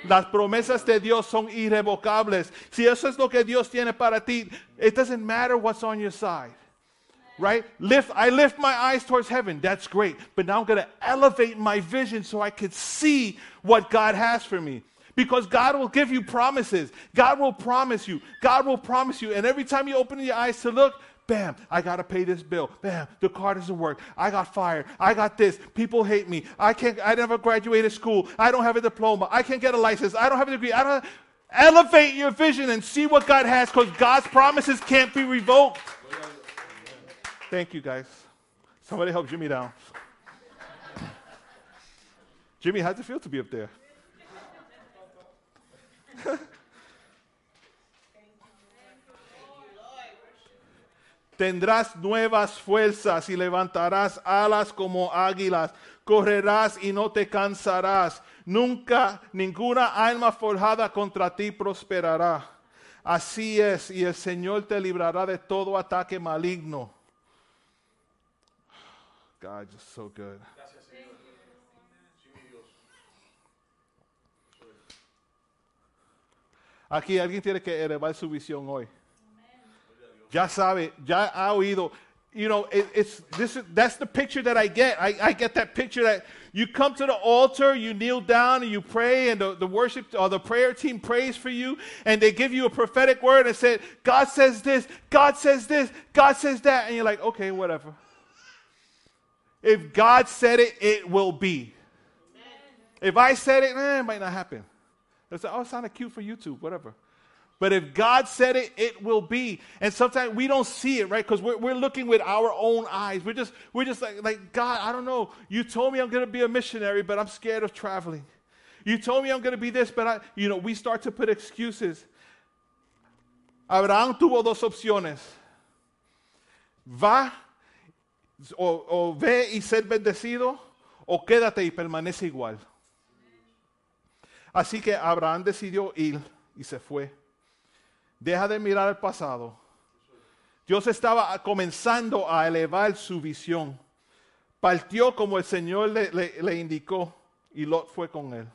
[SPEAKER 3] Las promesas de Dios son irrevocables. Si eso es lo que Dios tiene para ti, it doesn't matter what's on your side. Right? Lift, I lift my eyes towards heaven. That's great. But now I'm going to elevate my vision so I could see what God has for me. Because God will give you promises. God will promise you. God will promise you. And every time you open your eyes to look, bam, I got to pay this bill. Bam, the car doesn't work. I got fired. I got this. People hate me. I can't, I never graduated school. I don't have a diploma. I can't get a license. I don't have a degree. I don't elevate your vision and see what God has because God's promises can't be revoked. Thank you, guys. Somebody help Jimmy down. Jimmy, how's it feel to be up there? Tendrás nuevas fuerzas y levantarás alas como águilas. Correrás y no te cansarás. Nunca ninguna alma forjada contra ti prosperará. Así es, y el Señor te librará de todo ataque maligno. God, you're so good. Aquí alguien tiene que elevar su visión hoy. Ya sabe, ya ha oído. You know, it, it's this. Is, that's the picture that I get. I, I get that picture that you come to the altar, you kneel down, and you pray, and the, the worship or the prayer team prays for you, and they give you a prophetic word and say, God says this, God says this, God says that, and you're like, okay, whatever. If God said it, it will be. If I said it, eh, it might not happen. It's like, oh, it sounded cute for YouTube, whatever. But if God said it, it will be. And sometimes we don't see it, right? Because we're, we're looking with our own eyes. We're just, we're just like, like, God, I don't know. You told me I'm going to be a missionary, but I'm scared of traveling. You told me I'm going to be this, but I, you know, we start to put excuses. Abraham tuvo dos opciones. Va o, o ve y ser bendecido, o quédate y permanece igual. Así que Abraham decidió ir y se fue. Deja de mirar al pasado. Dios estaba comenzando a elevar su visión. Partió como el Señor le indicó y Lot fue con él.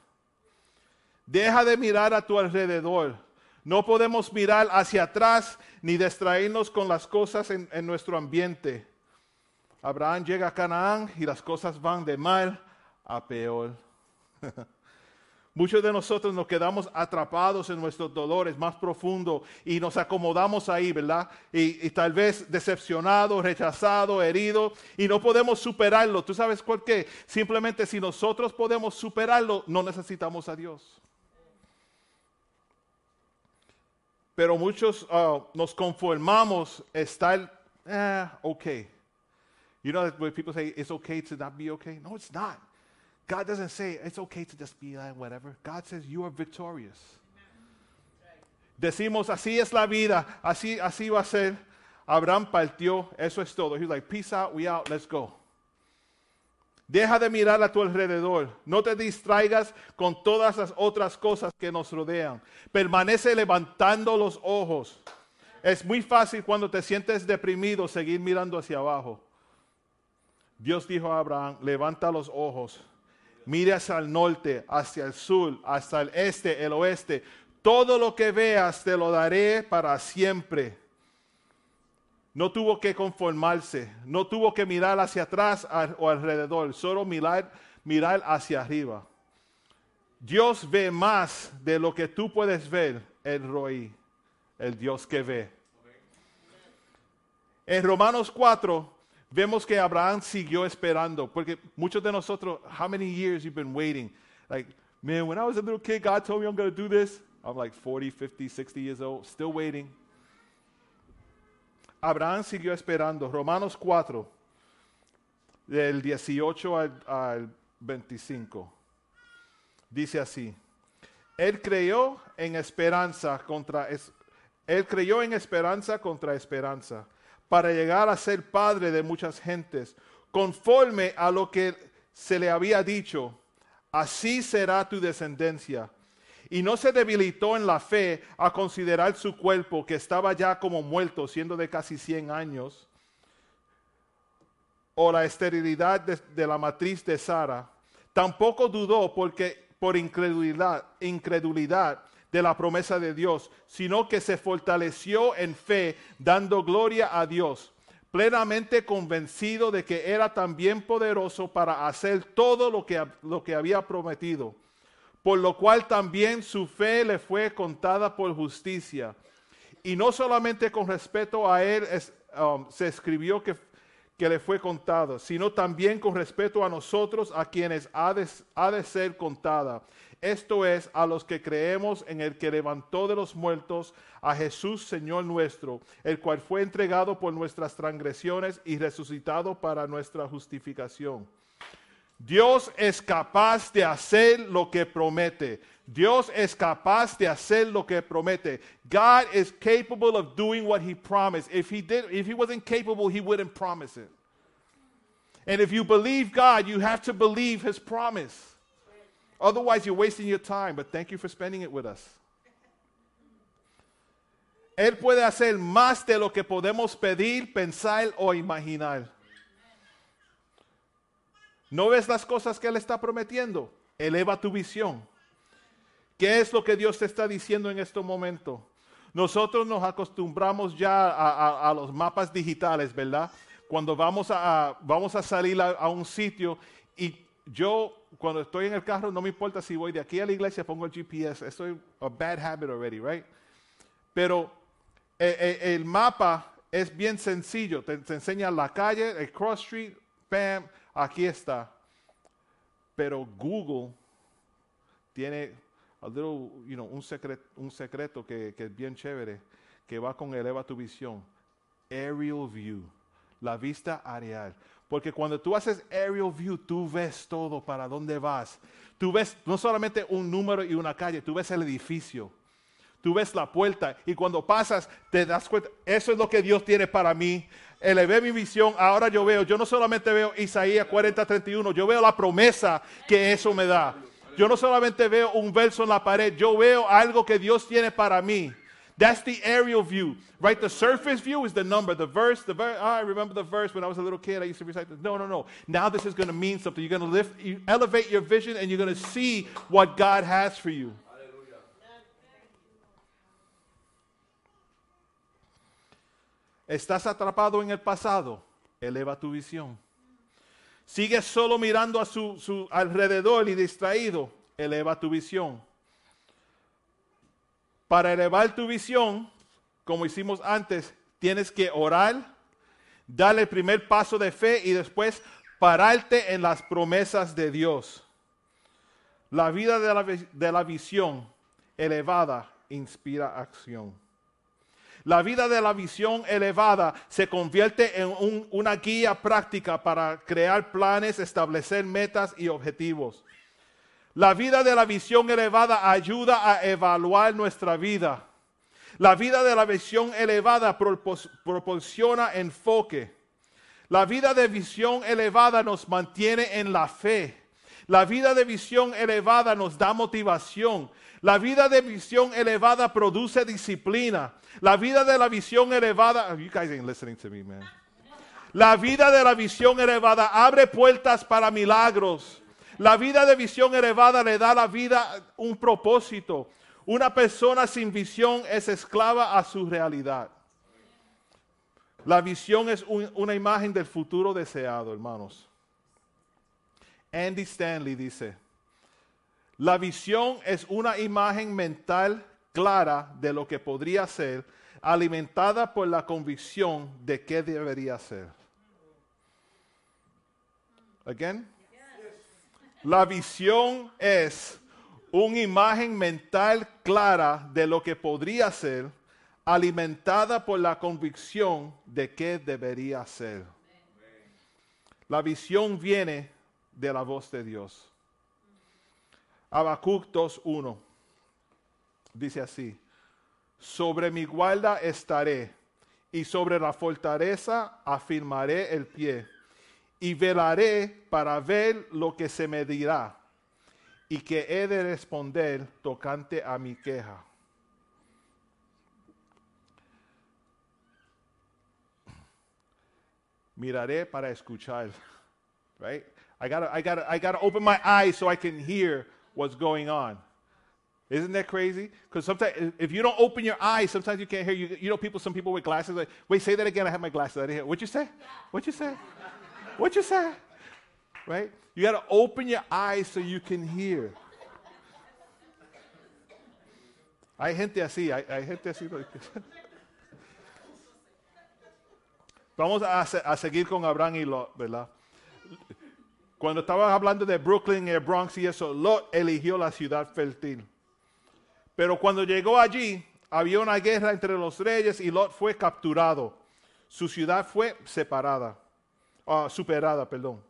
[SPEAKER 3] Deja de mirar a tu alrededor. No podemos mirar hacia atrás ni distraernos con las cosas en, en nuestro ambiente. Abraham llega a Canaán y las cosas van de mal a peor. Muchos de nosotros nos quedamos atrapados en nuestros dolores más profundos y nos acomodamos ahí, ¿verdad? Y, y tal vez decepcionados, rechazados, heridos y no podemos superarlo. ¿Tú sabes por qué? Simplemente si nosotros podemos superarlo, no necesitamos a Dios. Pero muchos ah, nos conformamos estar, eh, okay. You know that when people say it's okay to not be okay? No, it's not. God doesn't say it's okay to just be like whatever. God says you are victorious. Decimos así es la vida, así así va a ser. Abraham partió, eso es todo. He's like, peace out, we out, let's go. Deja de mirar a tu alrededor. No te distraigas con todas las otras cosas que nos rodean. Permanece levantando los ojos. Es muy fácil cuando te sientes deprimido seguir mirando hacia abajo. Dios dijo a Abraham, levanta los ojos, mire hacia el norte, hacia el sur, hasta el este, el oeste. Todo lo que veas te lo daré para siempre. No tuvo que conformarse, no tuvo que mirar hacia atrás o alrededor, solo mirar, mirar hacia arriba. Dios ve más de lo que tú puedes ver, el Roí, el Dios que ve. En Romanos 4 vemos que Abraham siguió esperando, porque muchos de nosotros, how many years you've been waiting? Like, man, when I was a little kid, God told me I'm going to do this. I'm like 40, 50, 60 years old, still waiting. Abraham siguió esperando. Romanos 4, del 18 al, al 25. Dice así. Él creyó en esperanza contra él creyó en esperanza contra esperanza para llegar a ser padre de muchas gentes, conforme a lo que se le había dicho, así será tu descendencia. Y no se debilitó en la fe a considerar su cuerpo, que estaba ya como muerto, siendo de casi 100 años, o la esterilidad de, la matriz de Sara. Tampoco dudó porque por incredulidad de la promesa de Dios, sino que se fortaleció en fe, dando gloria a Dios, plenamente convencido de que era también poderoso para hacer todo lo que, lo que había prometido por lo cual también su fe le fue contada por justicia. Y no solamente con respeto a él um, se escribió que, que le fue contado, sino también con respeto a nosotros, a quienes ha de, ha de ser contada. Esto es, a los que creemos en el que levantó de los muertos a Jesús, Señor nuestro, el cual fue entregado por nuestras transgresiones y resucitado para nuestra justificación. Dios es capaz de hacer lo que promete. Dios es capaz de hacer lo que promete. God is capable of doing what he promised. If he did if he wasn't capable, he wouldn't promise it. And if you believe God, you have to believe his promise. Otherwise, you're wasting your time, but thank you for spending it with us. Él puede hacer más de lo que podemos pedir, pensar o imaginar. ¿No ves las cosas que Él está prometiendo? Eleva tu visión. ¿Qué es lo que Dios te está diciendo en este momento? Nosotros nos acostumbramos ya a, los mapas digitales, ¿verdad? Cuando vamos a, vamos a salir a un sitio y yo cuando estoy en el carro no me importa si voy de aquí a la iglesia, pongo el GPS. Estoy a bad habit already, right? Pero eh, eh, el mapa es bien sencillo. Te, te enseña la calle, el cross street, bam, aquí está. Pero Google tiene a little, you know, un, secret, un secreto que, que es bien chévere, que va con eleva tu visión. Aerial view, la vista areal. Porque cuando tú haces aerial view, tú ves todo para dónde vas. Tú ves no solamente un número y una calle, tú ves el edificio. Tú ves la puerta y cuando pasas te das cuenta, eso es lo que Dios tiene para mí. Elevé mi visión, ahora yo veo, yo no solamente veo Isaías 40, 31, yo veo la promesa que eso me da. Yo no solamente veo un verso en la pared, yo veo algo que Dios tiene para mí. That's the aerial view, right? The surface view is the number, the verse, the verse. I remember the verse when I was a little kid. I used to recite this. No, no, no. Now this is going to mean something. You're going to lift, you elevate your vision, and you're going to see what God has for you. ¿Estás atrapado en el pasado? Eleva tu visión. ¿Sigues solo mirando a su, su alrededor y distraído? Eleva tu visión. Para elevar tu visión, como hicimos antes, tienes que orar, darle el primer paso de fe y después pararte en las promesas de Dios. La vida de la, de la visión elevada inspira acción. La vida de la visión elevada se convierte en un- una guía práctica para crear planes, establecer metas y objetivos. La vida de la visión elevada ayuda a evaluar nuestra vida. La vida de la visión elevada proporciona enfoque. La vida de visión elevada nos mantiene en la fe. La vida de visión elevada nos da motivación. La vida de visión elevada produce disciplina. La vida de la visión elevada, you guys ain't listening to me, man. La vida de la visión elevada abre puertas para milagros. La vida de visión elevada le da a la vida un propósito. Una persona sin visión es esclava a su realidad. La visión es un- una imagen del futuro deseado, hermanos. Andy Stanley dice, la visión es una imagen mental clara de lo que podría ser, alimentada por la convicción de qué debería ser. Again. La visión es una imagen mental clara de lo que podría ser, alimentada por la convicción de qué debería ser. La visión viene de la voz de Dios. Habacuc 2.1 dice así, sobre mi guarda estaré y sobre la fortaleza afirmaré el pie y velaré para ver lo que se me dirá y que he de responder tocante a mi queja. Miraré para escuchar. Right? I gotta, I gotta, I gotta open my eyes so I can hear what's going on. Isn't that crazy? Because sometimes, if- you don't open your eyes, sometimes you can't hear. You, you know, people. Some people with glasses. Like, wait, say that again. I have my glasses. I didn't hear. What'd you say? What'd you say? What'd you say? Right? You got to open your eyes so you can hear. Hay gente así. Hay, gente así. Vamos a, a seguir con Abraham y Lot, ¿verdad? Cuando estabas hablando de Brooklyn el Bronx y eso, Lot eligió la ciudad fértil. Pero cuando llegó allí, había una guerra entre los reyes y Lot fue capturado. Su ciudad fue separada, ah, superada, perdón.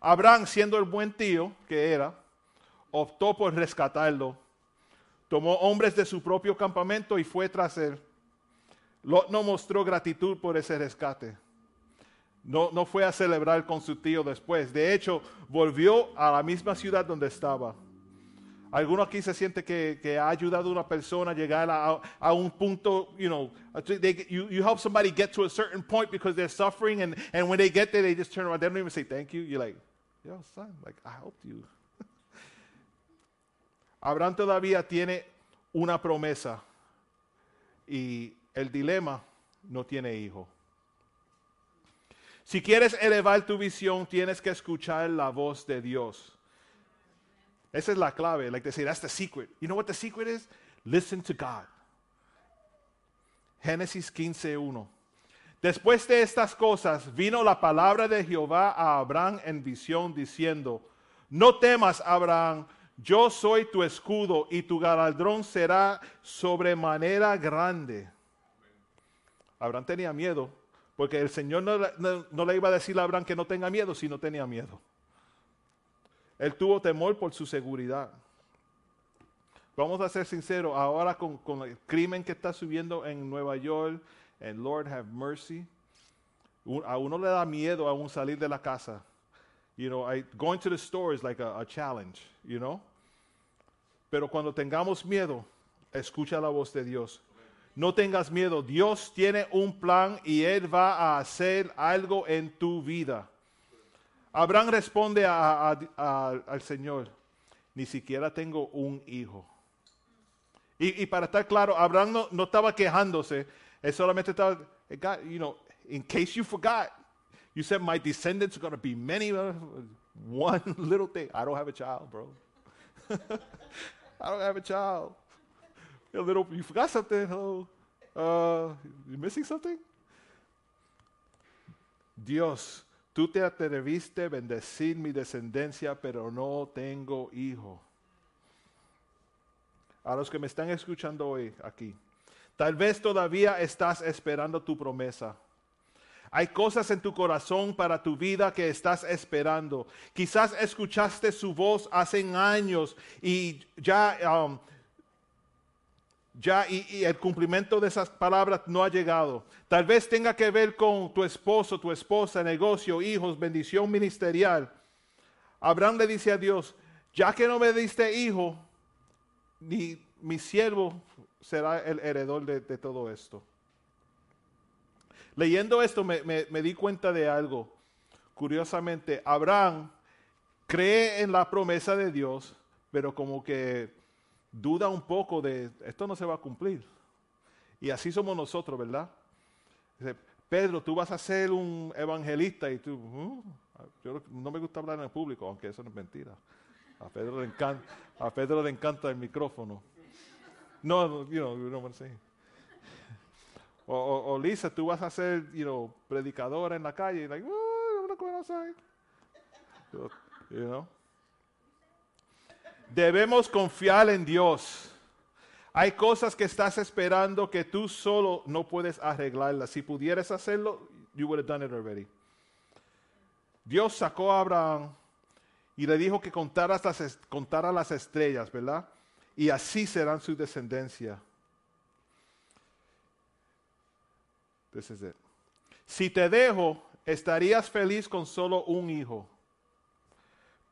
[SPEAKER 3] Abraham, siendo el buen tío que era, optó por rescatarlo. Tomó hombres de su propio campamento y fue tras él. Lot no mostró gratitud por ese rescate. No, no fue a celebrar con su tío después. De hecho, volvió a la misma ciudad donde estaba. ¿Alguno aquí se siente que, ha ayudado a una persona a llegar a, un punto, you know, you help somebody get to a certain point because they're suffering and, and when they get there, they just turn around. They don't even say thank you. You're like, yo, son, like, I helped you. Abraham todavía tiene una promesa y el dilema no tiene hijo. Si quieres elevar tu visión, tienes que escuchar la voz de Dios. Esa es la clave. Like they say, that's the secret. You know what the secret is? Listen to God. Génesis 15:1. Después de estas cosas vino la palabra de Jehová a Abraham en visión diciendo, no temas, Abraham, yo soy tu escudo y tu galardón será sobremanera grande. Abraham tenía miedo, porque el Señor no, no- no le iba a decir a Abraham que no tenga miedo si no tenía miedo. Él tuvo temor por su seguridad. Vamos a ser sinceros, ahora con, el crimen que está subiendo en Nueva York, en Lord have mercy, a uno le da miedo aún salir de la casa. You know, I, going to the store is like a, a challenge, you know. Pero cuando tengamos miedo, escucha la voz de Dios. No tengas miedo, Dios tiene un plan y Él va a hacer algo en tu vida. Abraham responde a- a- a- al Señor, ni siquiera tengo un hijo. Y, y para estar claro, Abraham no, no estaba quejándose, él solamente estaba, "Hey, God, you know, in case you forgot, you said my descendants are going to be many. One little thing, I don't have a child, bro. I don't have a child. A little, you forgot something. Hello, uh, you missing something? Dios, tú te atreviste a bendecir mi descendencia, pero no tengo hijo. A los que me están escuchando hoy aquí, tal vez todavía estás esperando tu promesa. Hay cosas en tu corazón para tu vida que estás esperando. Quizás escuchaste su voz hace años y ya, um, ya y, el cumplimiento de esas palabras no ha llegado. Tal vez tenga que ver con tu esposo, tu esposa, negocio, hijos, bendición ministerial. Abraham le dice a Dios, ya que no me diste hijo, ni mi siervo será el heredor de, todo esto. Leyendo esto me, me- me di cuenta de algo. Curiosamente, Abraham cree en la promesa de Dios, pero como que duda un poco de esto no se va a cumplir. Y así somos nosotros, ¿verdad? Dice, Pedro, tú vas a ser un evangelista y tú, "Uh, yo no me gusta hablar en el público, aunque eso no es mentira. A Pedro le encanta, a Pedro le encanta el micrófono. No, no, you know, you know what I'm saying. O, o- o, Lisa, tú vas a ser, you know, predicadora en la calle, like, "Oh, I'm not going outside." You know? Debemos confiar en Dios. Hay cosas que estás esperando que tú solo no puedes arreglarlas. Si pudieras hacerlo, you would have done it already. Dios sacó a Abraham y le dijo que contara las, estrellas, ¿verdad? Y así serán su descendencia. This is it. Si te dejo, estarías feliz con solo un hijo.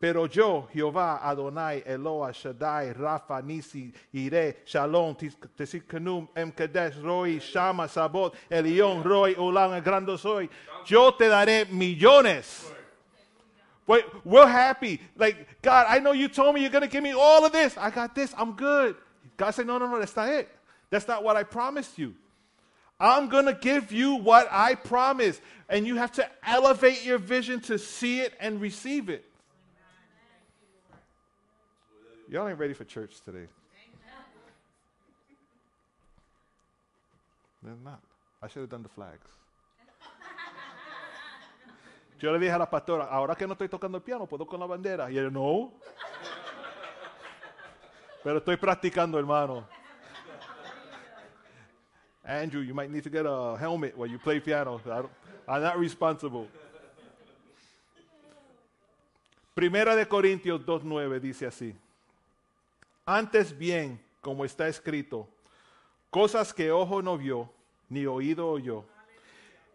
[SPEAKER 3] Pero yo, Jehová, Adonai, Eloah, Shaddai, Rafa, Nisi, Ire, Shalom, Tis- Tesikanum, Em Kadesh, Roi, Shama, Sabot, Elión, Roy, Olam, el grande soy. Yo te daré millones. Wait, we're happy. Like, God, I know you told me you're going to give me all of this. I got this. I'm good. God said, no, no, no, that's not it. That's not what I promised you. I'm going to give you what I promised. And you have to elevate your vision to see it and receive it. Y'all ain't ready for church today. They're not. I should have done the flags. Yo le dije a la pastora, ahora que no estoy tocando el piano, ¿puedo con la bandera? Y ella, no. Pero estoy practicando, hermano. Andrew, you might need to get a helmet while you play piano. I'm not responsible. Primera de Corintios 2.9 dice así. Antes bien, como está escrito, cosas que ojo no vio, ni oído oyó,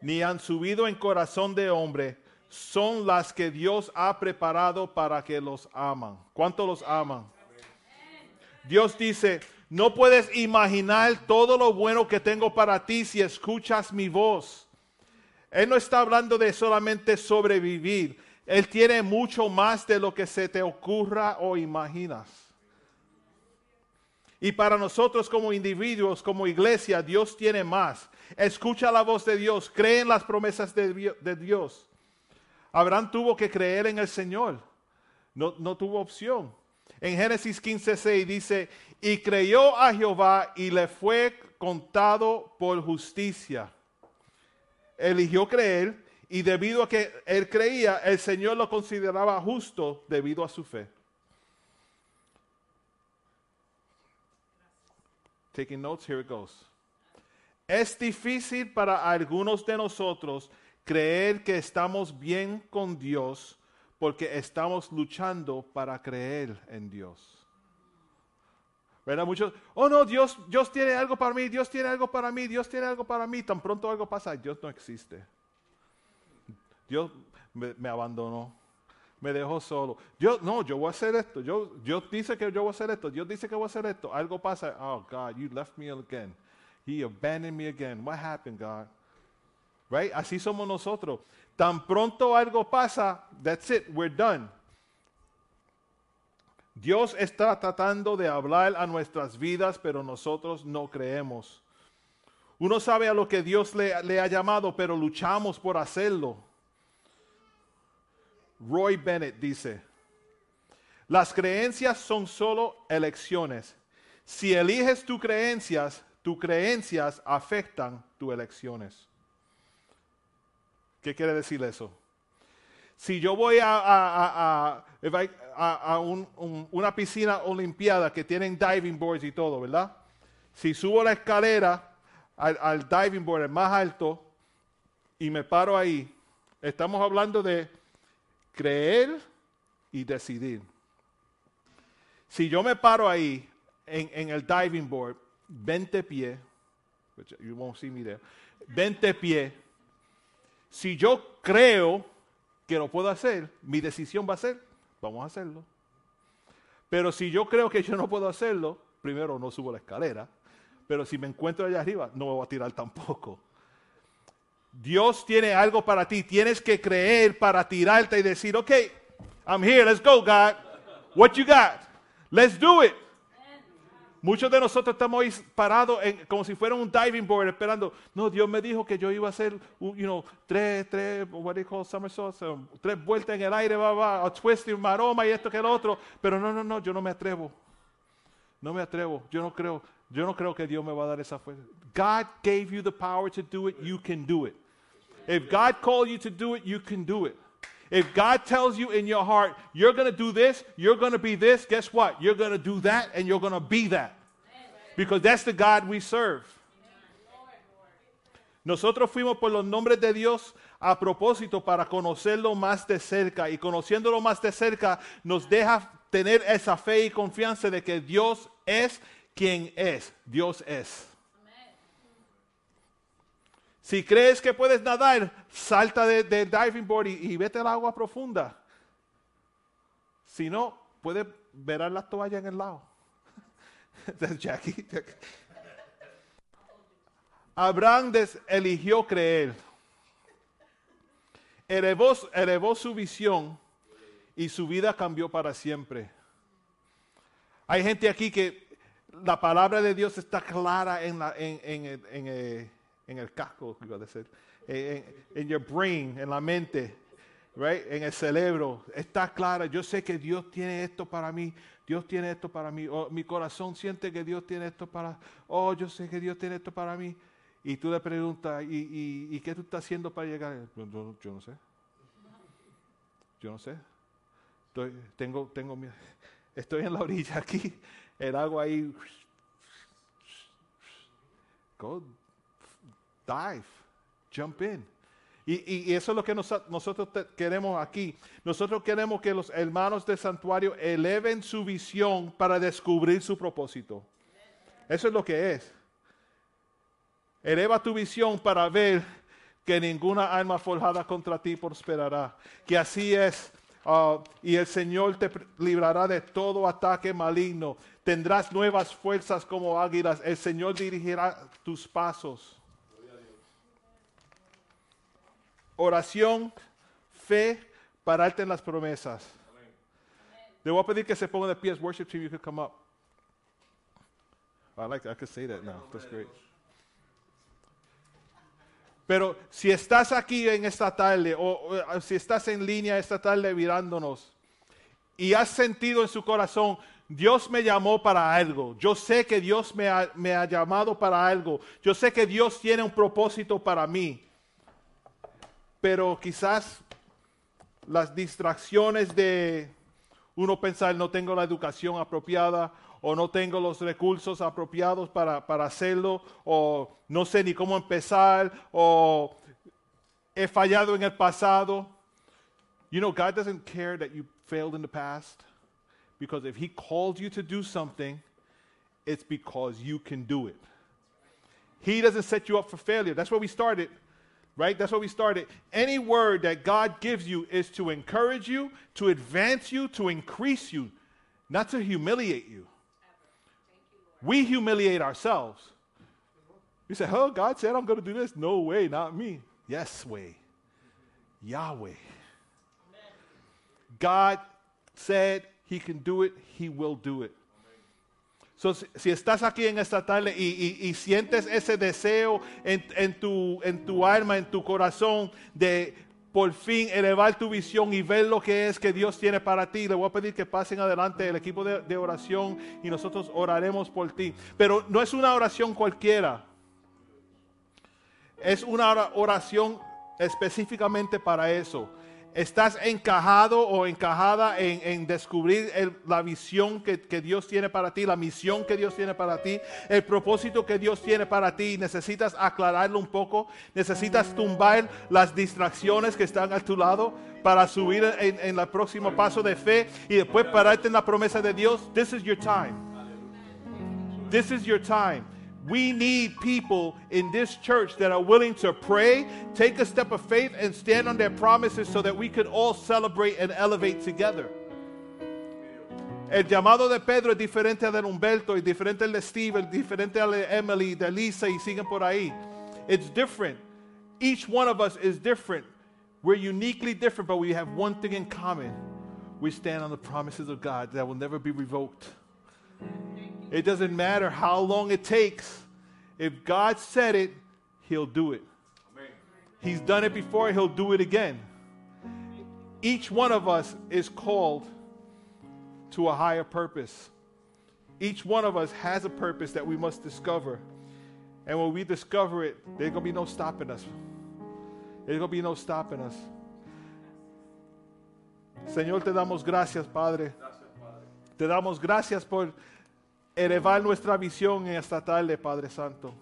[SPEAKER 3] ni han subido en corazón de hombre, son las que Dios ha preparado para que los aman. ¿Cuánto los aman? Dios dice, no puedes imaginar todo lo bueno que tengo para ti si escuchas mi voz. Él no está hablando de solamente sobrevivir. Él tiene mucho más de lo que se te ocurra o imaginas. Y para nosotros como individuos, como iglesia, Dios tiene más. Escucha la voz de Dios, cree en las promesas de, Dio- de Dios. Abraham tuvo que creer en el Señor, no, no tuvo opción. En Génesis 15:6 dice, y creyó a Jehová y le fue contado por justicia. Eligió creer y debido a que él creía, el Señor lo consideraba justo debido a su fe. Taking notes, here it goes. Es difícil para algunos de nosotros creer que estamos bien con Dios porque estamos luchando para creer en Dios. ¿Verdad? Muchos, oh no, Dios, Dios tiene algo para mí, Dios tiene algo para mí, Dios tiene algo para mí. Tan pronto algo pasa, Dios no existe. Dios me, me abandonó, me dejó solo. Dios, no, yo voy a hacer esto. Yo, Dios dice que yo voy a hacer esto. Dios dice que voy a hacer esto. Algo pasa. Oh God, you left me again. He abandoned me again. What happened, God? Right? Así somos nosotros. Tan pronto algo pasa, that's it, we're done. Dios está tratando de hablar a nuestras vidas, pero nosotros no creemos. Uno sabe a lo que Dios le ha llamado, pero luchamos por hacerlo. Roy Bennett dice, las creencias son solo elecciones. Si eliges tus creencias, tus creencias afectan tus elecciones. ¿Qué quiere decir eso? Si yo voy a, a- a- a- una piscina olimpiada que tienen diving boards y todo, ¿verdad? Si subo la escalera al, al diving board, el más alto, y me paro ahí, estamos hablando de creer y decidir. Si yo me paro ahí en, en el diving board, 20 pies, which you won't see me there, 20 pies, si yo creo que lo puedo hacer, mi decisión va a ser, vamos a hacerlo. Pero si yo creo que yo no puedo hacerlo, primero no subo la escalera, pero si me encuentro allá arriba, no me voy a tirar tampoco. Dios tiene algo para ti. Tienes que creer para tirarte y decir, ok, I'm here, let's go, God. What you got? Let's do it. Muchos de nosotros estamos ahí parados en- como si fuera un diving board esperando. No, Dios me dijo que yo iba a hacer, you know, tres, tres, what do you call somersaults? Um, tres vueltas en el aire, va, va, a twist y maroma y esto que el otro. Pero no, no, no, yo no me atrevo. No me atrevo. Yo no creo. Yo no creo que Dios me va a dar esa fuerza. God gave you the power to do it. You can do it. If God called you to do it, you can do it. If God tells you in your heart, you're going to do this, you're going to be this, guess what? You're going to do that and you're going to be that. Because that's the God we serve. Nosotros fuimos por los nombres de Dios a propósito para conocerlo más de cerca y conociéndolo más de cerca nos deja tener esa fe y confianza de que Dios es quien es. Dios es. Si crees que puedes nadar, salta del de diving board y, y vete al agua profunda. Si no, puedes ver a la toalla en el lado. Jackie. Abraham des- eligió creer. Elevó, elevó su visión y su vida cambió para siempre. Hay gente aquí que la palabra de Dios está clara en, la- en- en en el- en el casco, iba a decir, en, your brain, en la mente, right? en el cerebro. Está clara. Yo sé que Dios tiene esto para mí. Dios tiene esto para mí. Oh, mi corazón siente que Dios tiene esto para. Oh, yo sé que Dios tiene esto para mí. Y tú le preguntas, ¿y, y, qué tú estás haciendo para llegar? Yo, yo- yo no sé. Yo no sé. Estoy, tengo, tengo estoy en la orilla aquí, el agua ahí. Dive, jump in. Y, eso es lo que nos- nosotros queremos aquí. Nosotros queremos que los hermanos del santuario eleven su visión para descubrir su propósito. Eso es lo que es. Eleva tu visión para ver que ninguna alma forjada contra ti prosperará. Que así es. ah, y el Señor te librará de todo ataque maligno. Tendrás nuevas fuerzas como águilas. El Señor dirigirá tus pasos. Oración, fe, pararte en las promesas. Le voy a pedir que se de. Worship team, you can come up. I like I could say that now. That's great. Pero si estás aquí en esta tarde o, si estás en línea esta tarde mirándonos y has sentido en su corazón, Dios me llamó para algo. Yo sé que Dios me ha llamado para algo. Yo sé que Dios tiene un propósito para mí. Pero quizás las distracciones de uno pensar no tengo la educación apropiada o no tengo los recursos apropiados para, para hacerlo o no sé ni cómo empezar o he fallado en el pasado. You know, God doesn't care that you failed in the past because if He called you to do something, it's because you can do it. He doesn't set you up for failure. That's where we started, right? That's where we started. Any word that God gives you is to encourage you, to advance you, to increase you, not to humiliate you. We humiliate ourselves. We say, oh, God said I'm going to do this. No way, not me. Yes, way. Yahweh. God said he can do it, he will do it. So, si, estás aquí en esta tarde y, sientes ese deseo en, tu, alma, en tu corazón, de por fin elevar tu visión y ver lo que es que Dios tiene para ti, le voy a pedir que pasen adelante el equipo de, oración y nosotros oraremos por ti. Pero no es una oración cualquiera, es una ora- oración específicamente para eso. Estás encajado o encajada en, descubrir el- la visión que, que Dios tiene para ti, la misión que Dios tiene para ti, el propósito que Dios tiene para ti. Necesitas aclararlo un poco, necesitas tumbar las distracciones que están a tu lado para subir en, en el próximo paso de fe y después pararte en la promesa de Dios. This is your time. This is your time. We need people in this church that are willing to pray, take a step of faith, and stand on their promises so that we could all celebrate and elevate together. El llamado de Pedro es diferente al de Humberto, es diferente al de Steve, es diferente al de Emily, de Lisa y siguen por ahí. It's different. Each one of us is different. We're uniquely different, but we have one thing in common. We stand on the promises of God that will never be revoked. It doesn't matter how long it takes. If God said it, He'll do it. He's done it before, He'll do it again. Each one of us is called to a higher purpose. Each one of us has a purpose that we must discover. And when we discover it, there's going to be no stopping us. There's going to be no stopping us. Señor, te damos gracias, Padre. Te damos gracias por elevar nuestra visión en esta tarde, Padre Santo.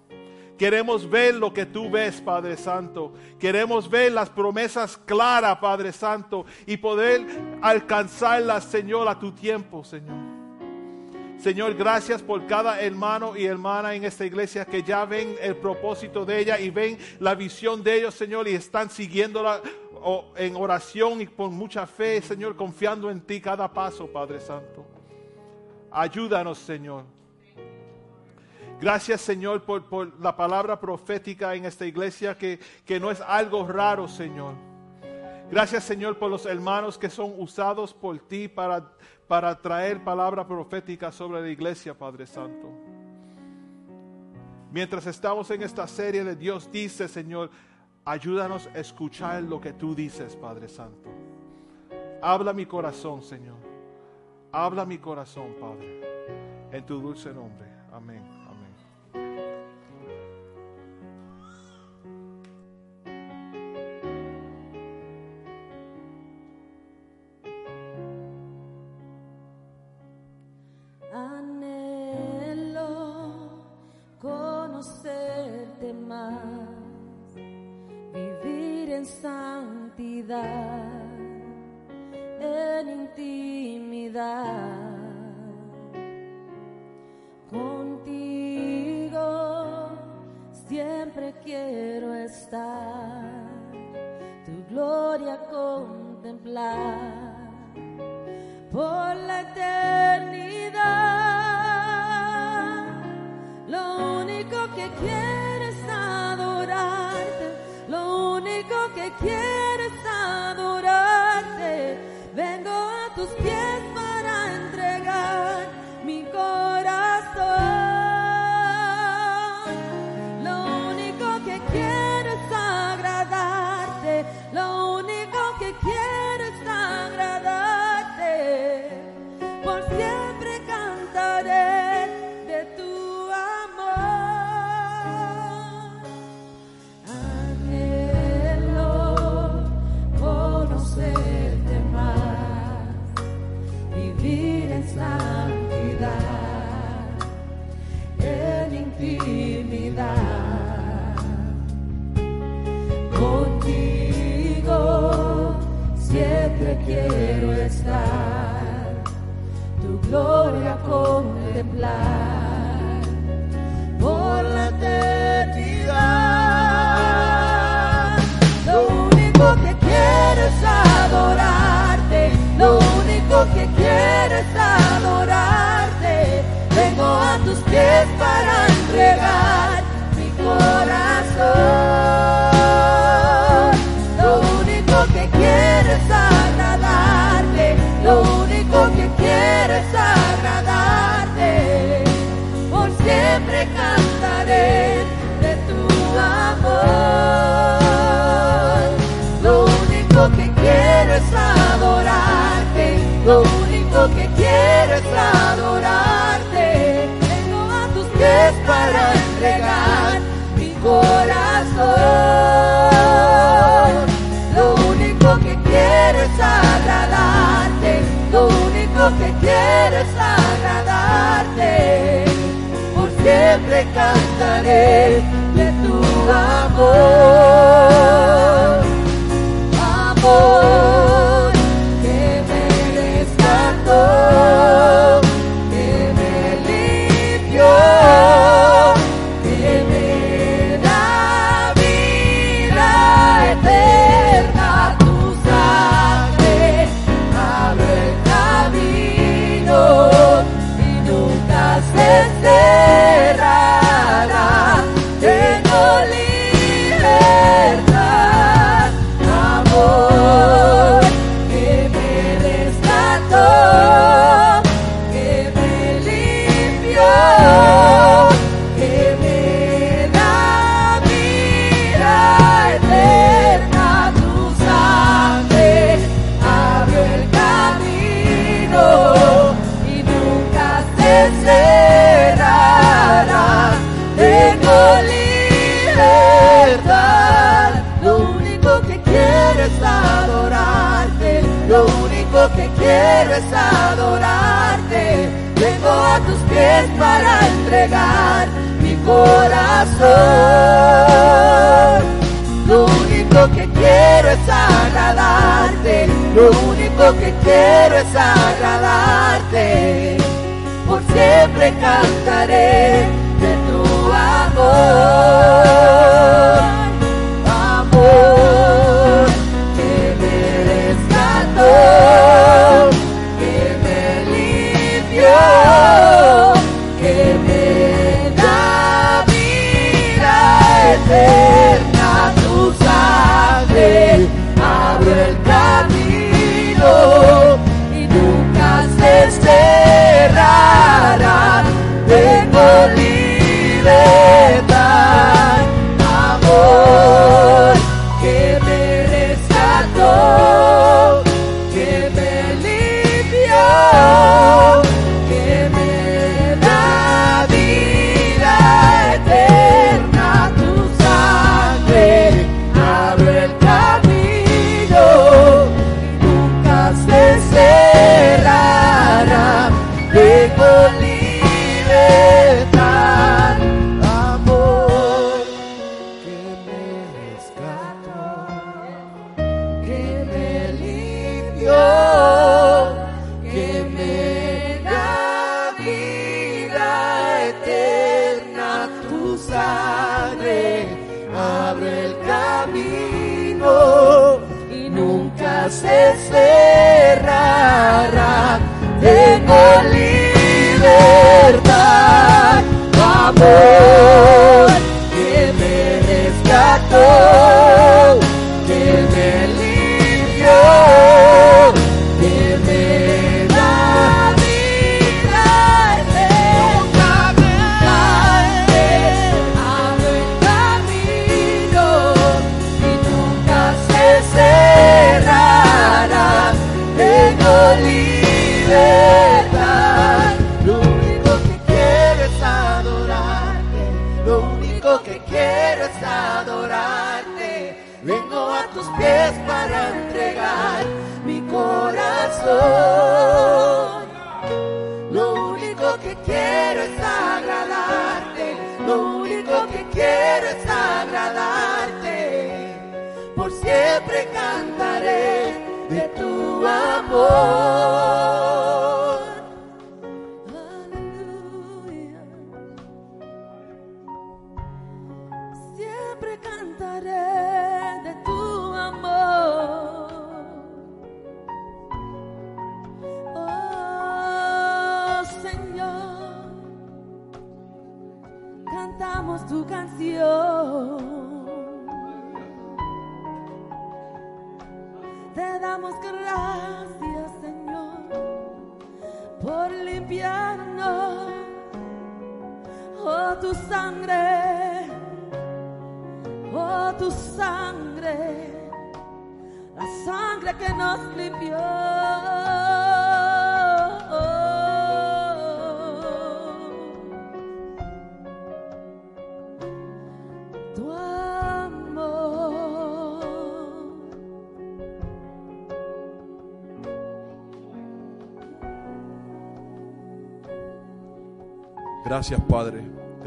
[SPEAKER 3] Queremos ver lo que tú ves, Padre Santo. Queremos ver las promesas claras, Padre Santo, y poder alcanzarlas, Señor, a tu tiempo, Señor. Señor, gracias por cada hermano y hermana en esta iglesia que ya ven el propósito de ella y ven la visión de ellos, Señor, y están siguiéndola o- en oración y con mucha fe, Señor, confiando en ti cada paso, Padre Santo. Ayúdanos, Señor. Gracias, Señor, por, la palabra profética en esta iglesia, que, que no es algo raro, Señor. Gracias, Señor, por los hermanos que son usados por ti para, para traer palabra profética sobre la iglesia, Padre Santo. Mientras estamos en esta serie de Dios dice, Señor, ayúdanos a escuchar lo que tú dices, Padre Santo. Habla mi corazón, Señor. Habla mi corazón, Padre. En tu dulce nombre.
[SPEAKER 7] lo único que quiero es
[SPEAKER 4] agradarte. Por siempre cantaré de tu amor, amor. es para entregar mi corazón. Lo único que quiero es agradarte, lo único que quiero es agradarte. Por siempre cantaré de tu amor, amor.
[SPEAKER 7] Baby.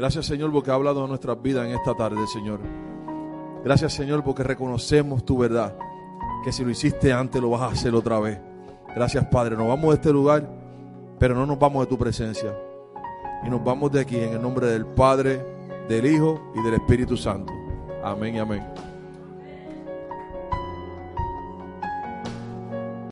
[SPEAKER 7] Gracias, Señor, porque ha hablado de nuestras vidas en esta tarde, Señor. Gracias, Señor, porque reconocemos tu verdad. Que si lo hiciste antes, lo vas a hacer otra vez. Gracias, Padre. Nos vamos de este lugar, pero no nos vamos de tu presencia. Y nos vamos de aquí en el nombre del Padre, del Hijo y del Espíritu Santo. Amén y amén.